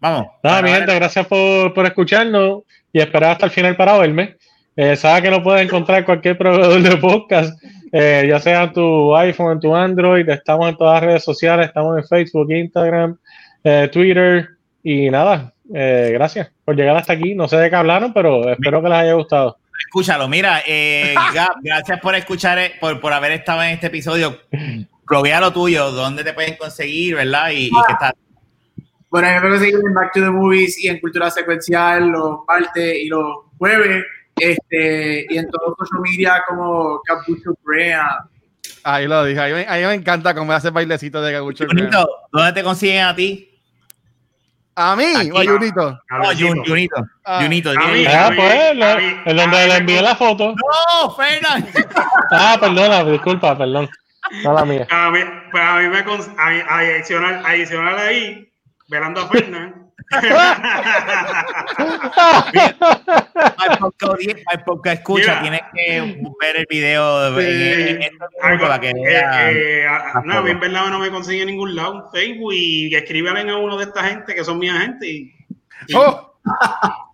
Vamos. Nada, mi gente, gracias por, por, escucharnos y esperar hasta el final para verme. Eh, Sabes que lo puedes encontrar en cualquier proveedor de podcast, eh, ya sea en tu iPhone, en tu Android. Estamos en todas las redes sociales, estamos en Facebook, Instagram, eh, Twitter y nada. Gracias por llegar hasta aquí. No sé de qué hablaron, pero espero que les haya gustado. Escúchalo, mira, Gab, gracias por escuchar, por, por haber estado en este episodio. Proguea lo tuyo, dónde te pueden conseguir, ¿verdad? Y, y qué tal. Bueno, me pueden seguir en Back to the Movies y en Cultura Secuencial los martes y los jueves. Este, y en todos los social media como Capucho Brea. Ahí lo dije, a mí, me encanta cómo hace bailecito de Capucho Brea. ¿Dónde te consiguen a ti? ¿A mí o a Junito? No, Junito. Ah. Junito. Ah, pues, el donde le envié la foto. No, Fernan. ah, perdona, disculpa, perdón. No la mía. A mí, pues a mí me adicional, adicional ahí, velando a Fernan. Al podcast escucha, tienes que ver el video de para que eh, eh, no, en verdad no me consigue en ningún lado un Facebook y escríbale a uno de esta gente que son mi agente y, Oh,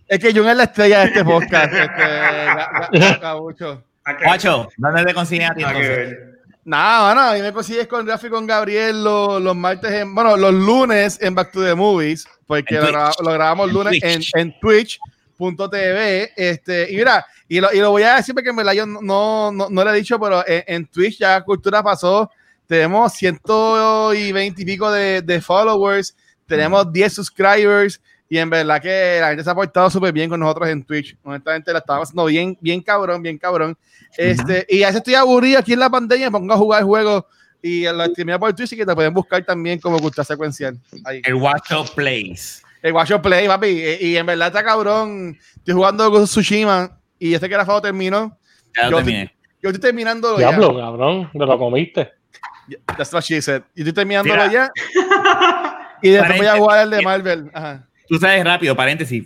es que yo es la estrella de este podcast. este, Guacho, ¿dónde te consiguen a ti Nada, bueno, ahí me consigues con Rafi con Gabriel los, los, martes, en, bueno, los lunes en Back to the Movies, porque lo, lo, grabamos lunes en, en Twitch.tv. Este, y mira, y lo, y lo, voy a decir porque me la yo no, no, no, le he dicho, pero en, en, Twitch ya Cultura pasó. Tenemos ciento y veinte y pico de, de followers, tenemos 10 subscribers. Y en verdad que la gente se ha portado súper bien con nosotros en Twitch. Honestamente, la estamos haciendo bien, bien cabrón, bien cabrón. Este, Y a veces estoy aburrido aquí en la pandemia, me pongo a jugar juegos y lo streamea por Twitch y que te pueden buscar también como cultura secuencial. Ahí. El Watch Plays. El Watch Play, papi. Y, y, en verdad está cabrón. Estoy jugando con Tsushima y este que era terminó. Ya yo, terminé. Estoy, yo estoy terminándolo Diablo, ya. cabrón. Te lo comiste. That's what she said. Y estoy terminándolo ya. y después voy a jugar el de Marvel. Ajá. Tú sabes, rápido, paréntesis.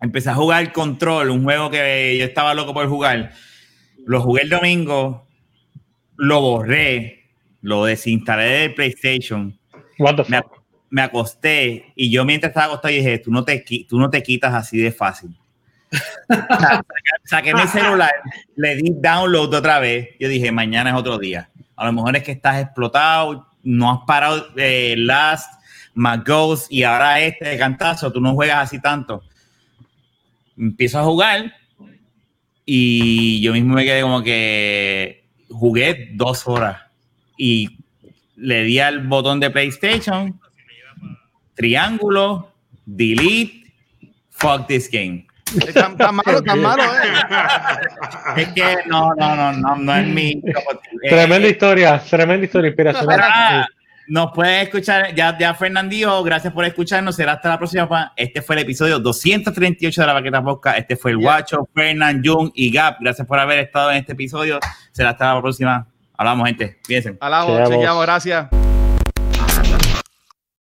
Empecé a jugar Control, un juego que yo estaba loco por jugar. Lo jugué el domingo, lo borré, lo desinstalé del PlayStation. Me, me, acosté y yo mientras estaba acostado dije, tú no te, tú no te quitas así de fácil. saqué mi celular, le di download otra vez. Yo dije, mañana es otro día. A lo mejor es que estás explotado, no has parado eh, last más Ghost y ahora este de cantazo, tú no juegas así tanto. Empiezo a jugar y yo mismo me quedé como que jugué dos horas y le di al botón de PlayStation, triángulo, delete, fuck this game. Tan, malo, tan malo, eh. Es que no, no, no, no, no es mi. Tremenda historia, tremenda historia, inspiración. Nos pueden escuchar, ya, ya Fernandillo, gracias por escucharnos. Será hasta la próxima. Este fue el episodio 238 de la Baqueta Podcast. Este fue el Guacho, Fernand, Jung y Gap. Gracias por haber estado en este episodio. Será hasta la próxima. Hablamos, gente. Fíjense. Hablamos, chequeamos, gracias.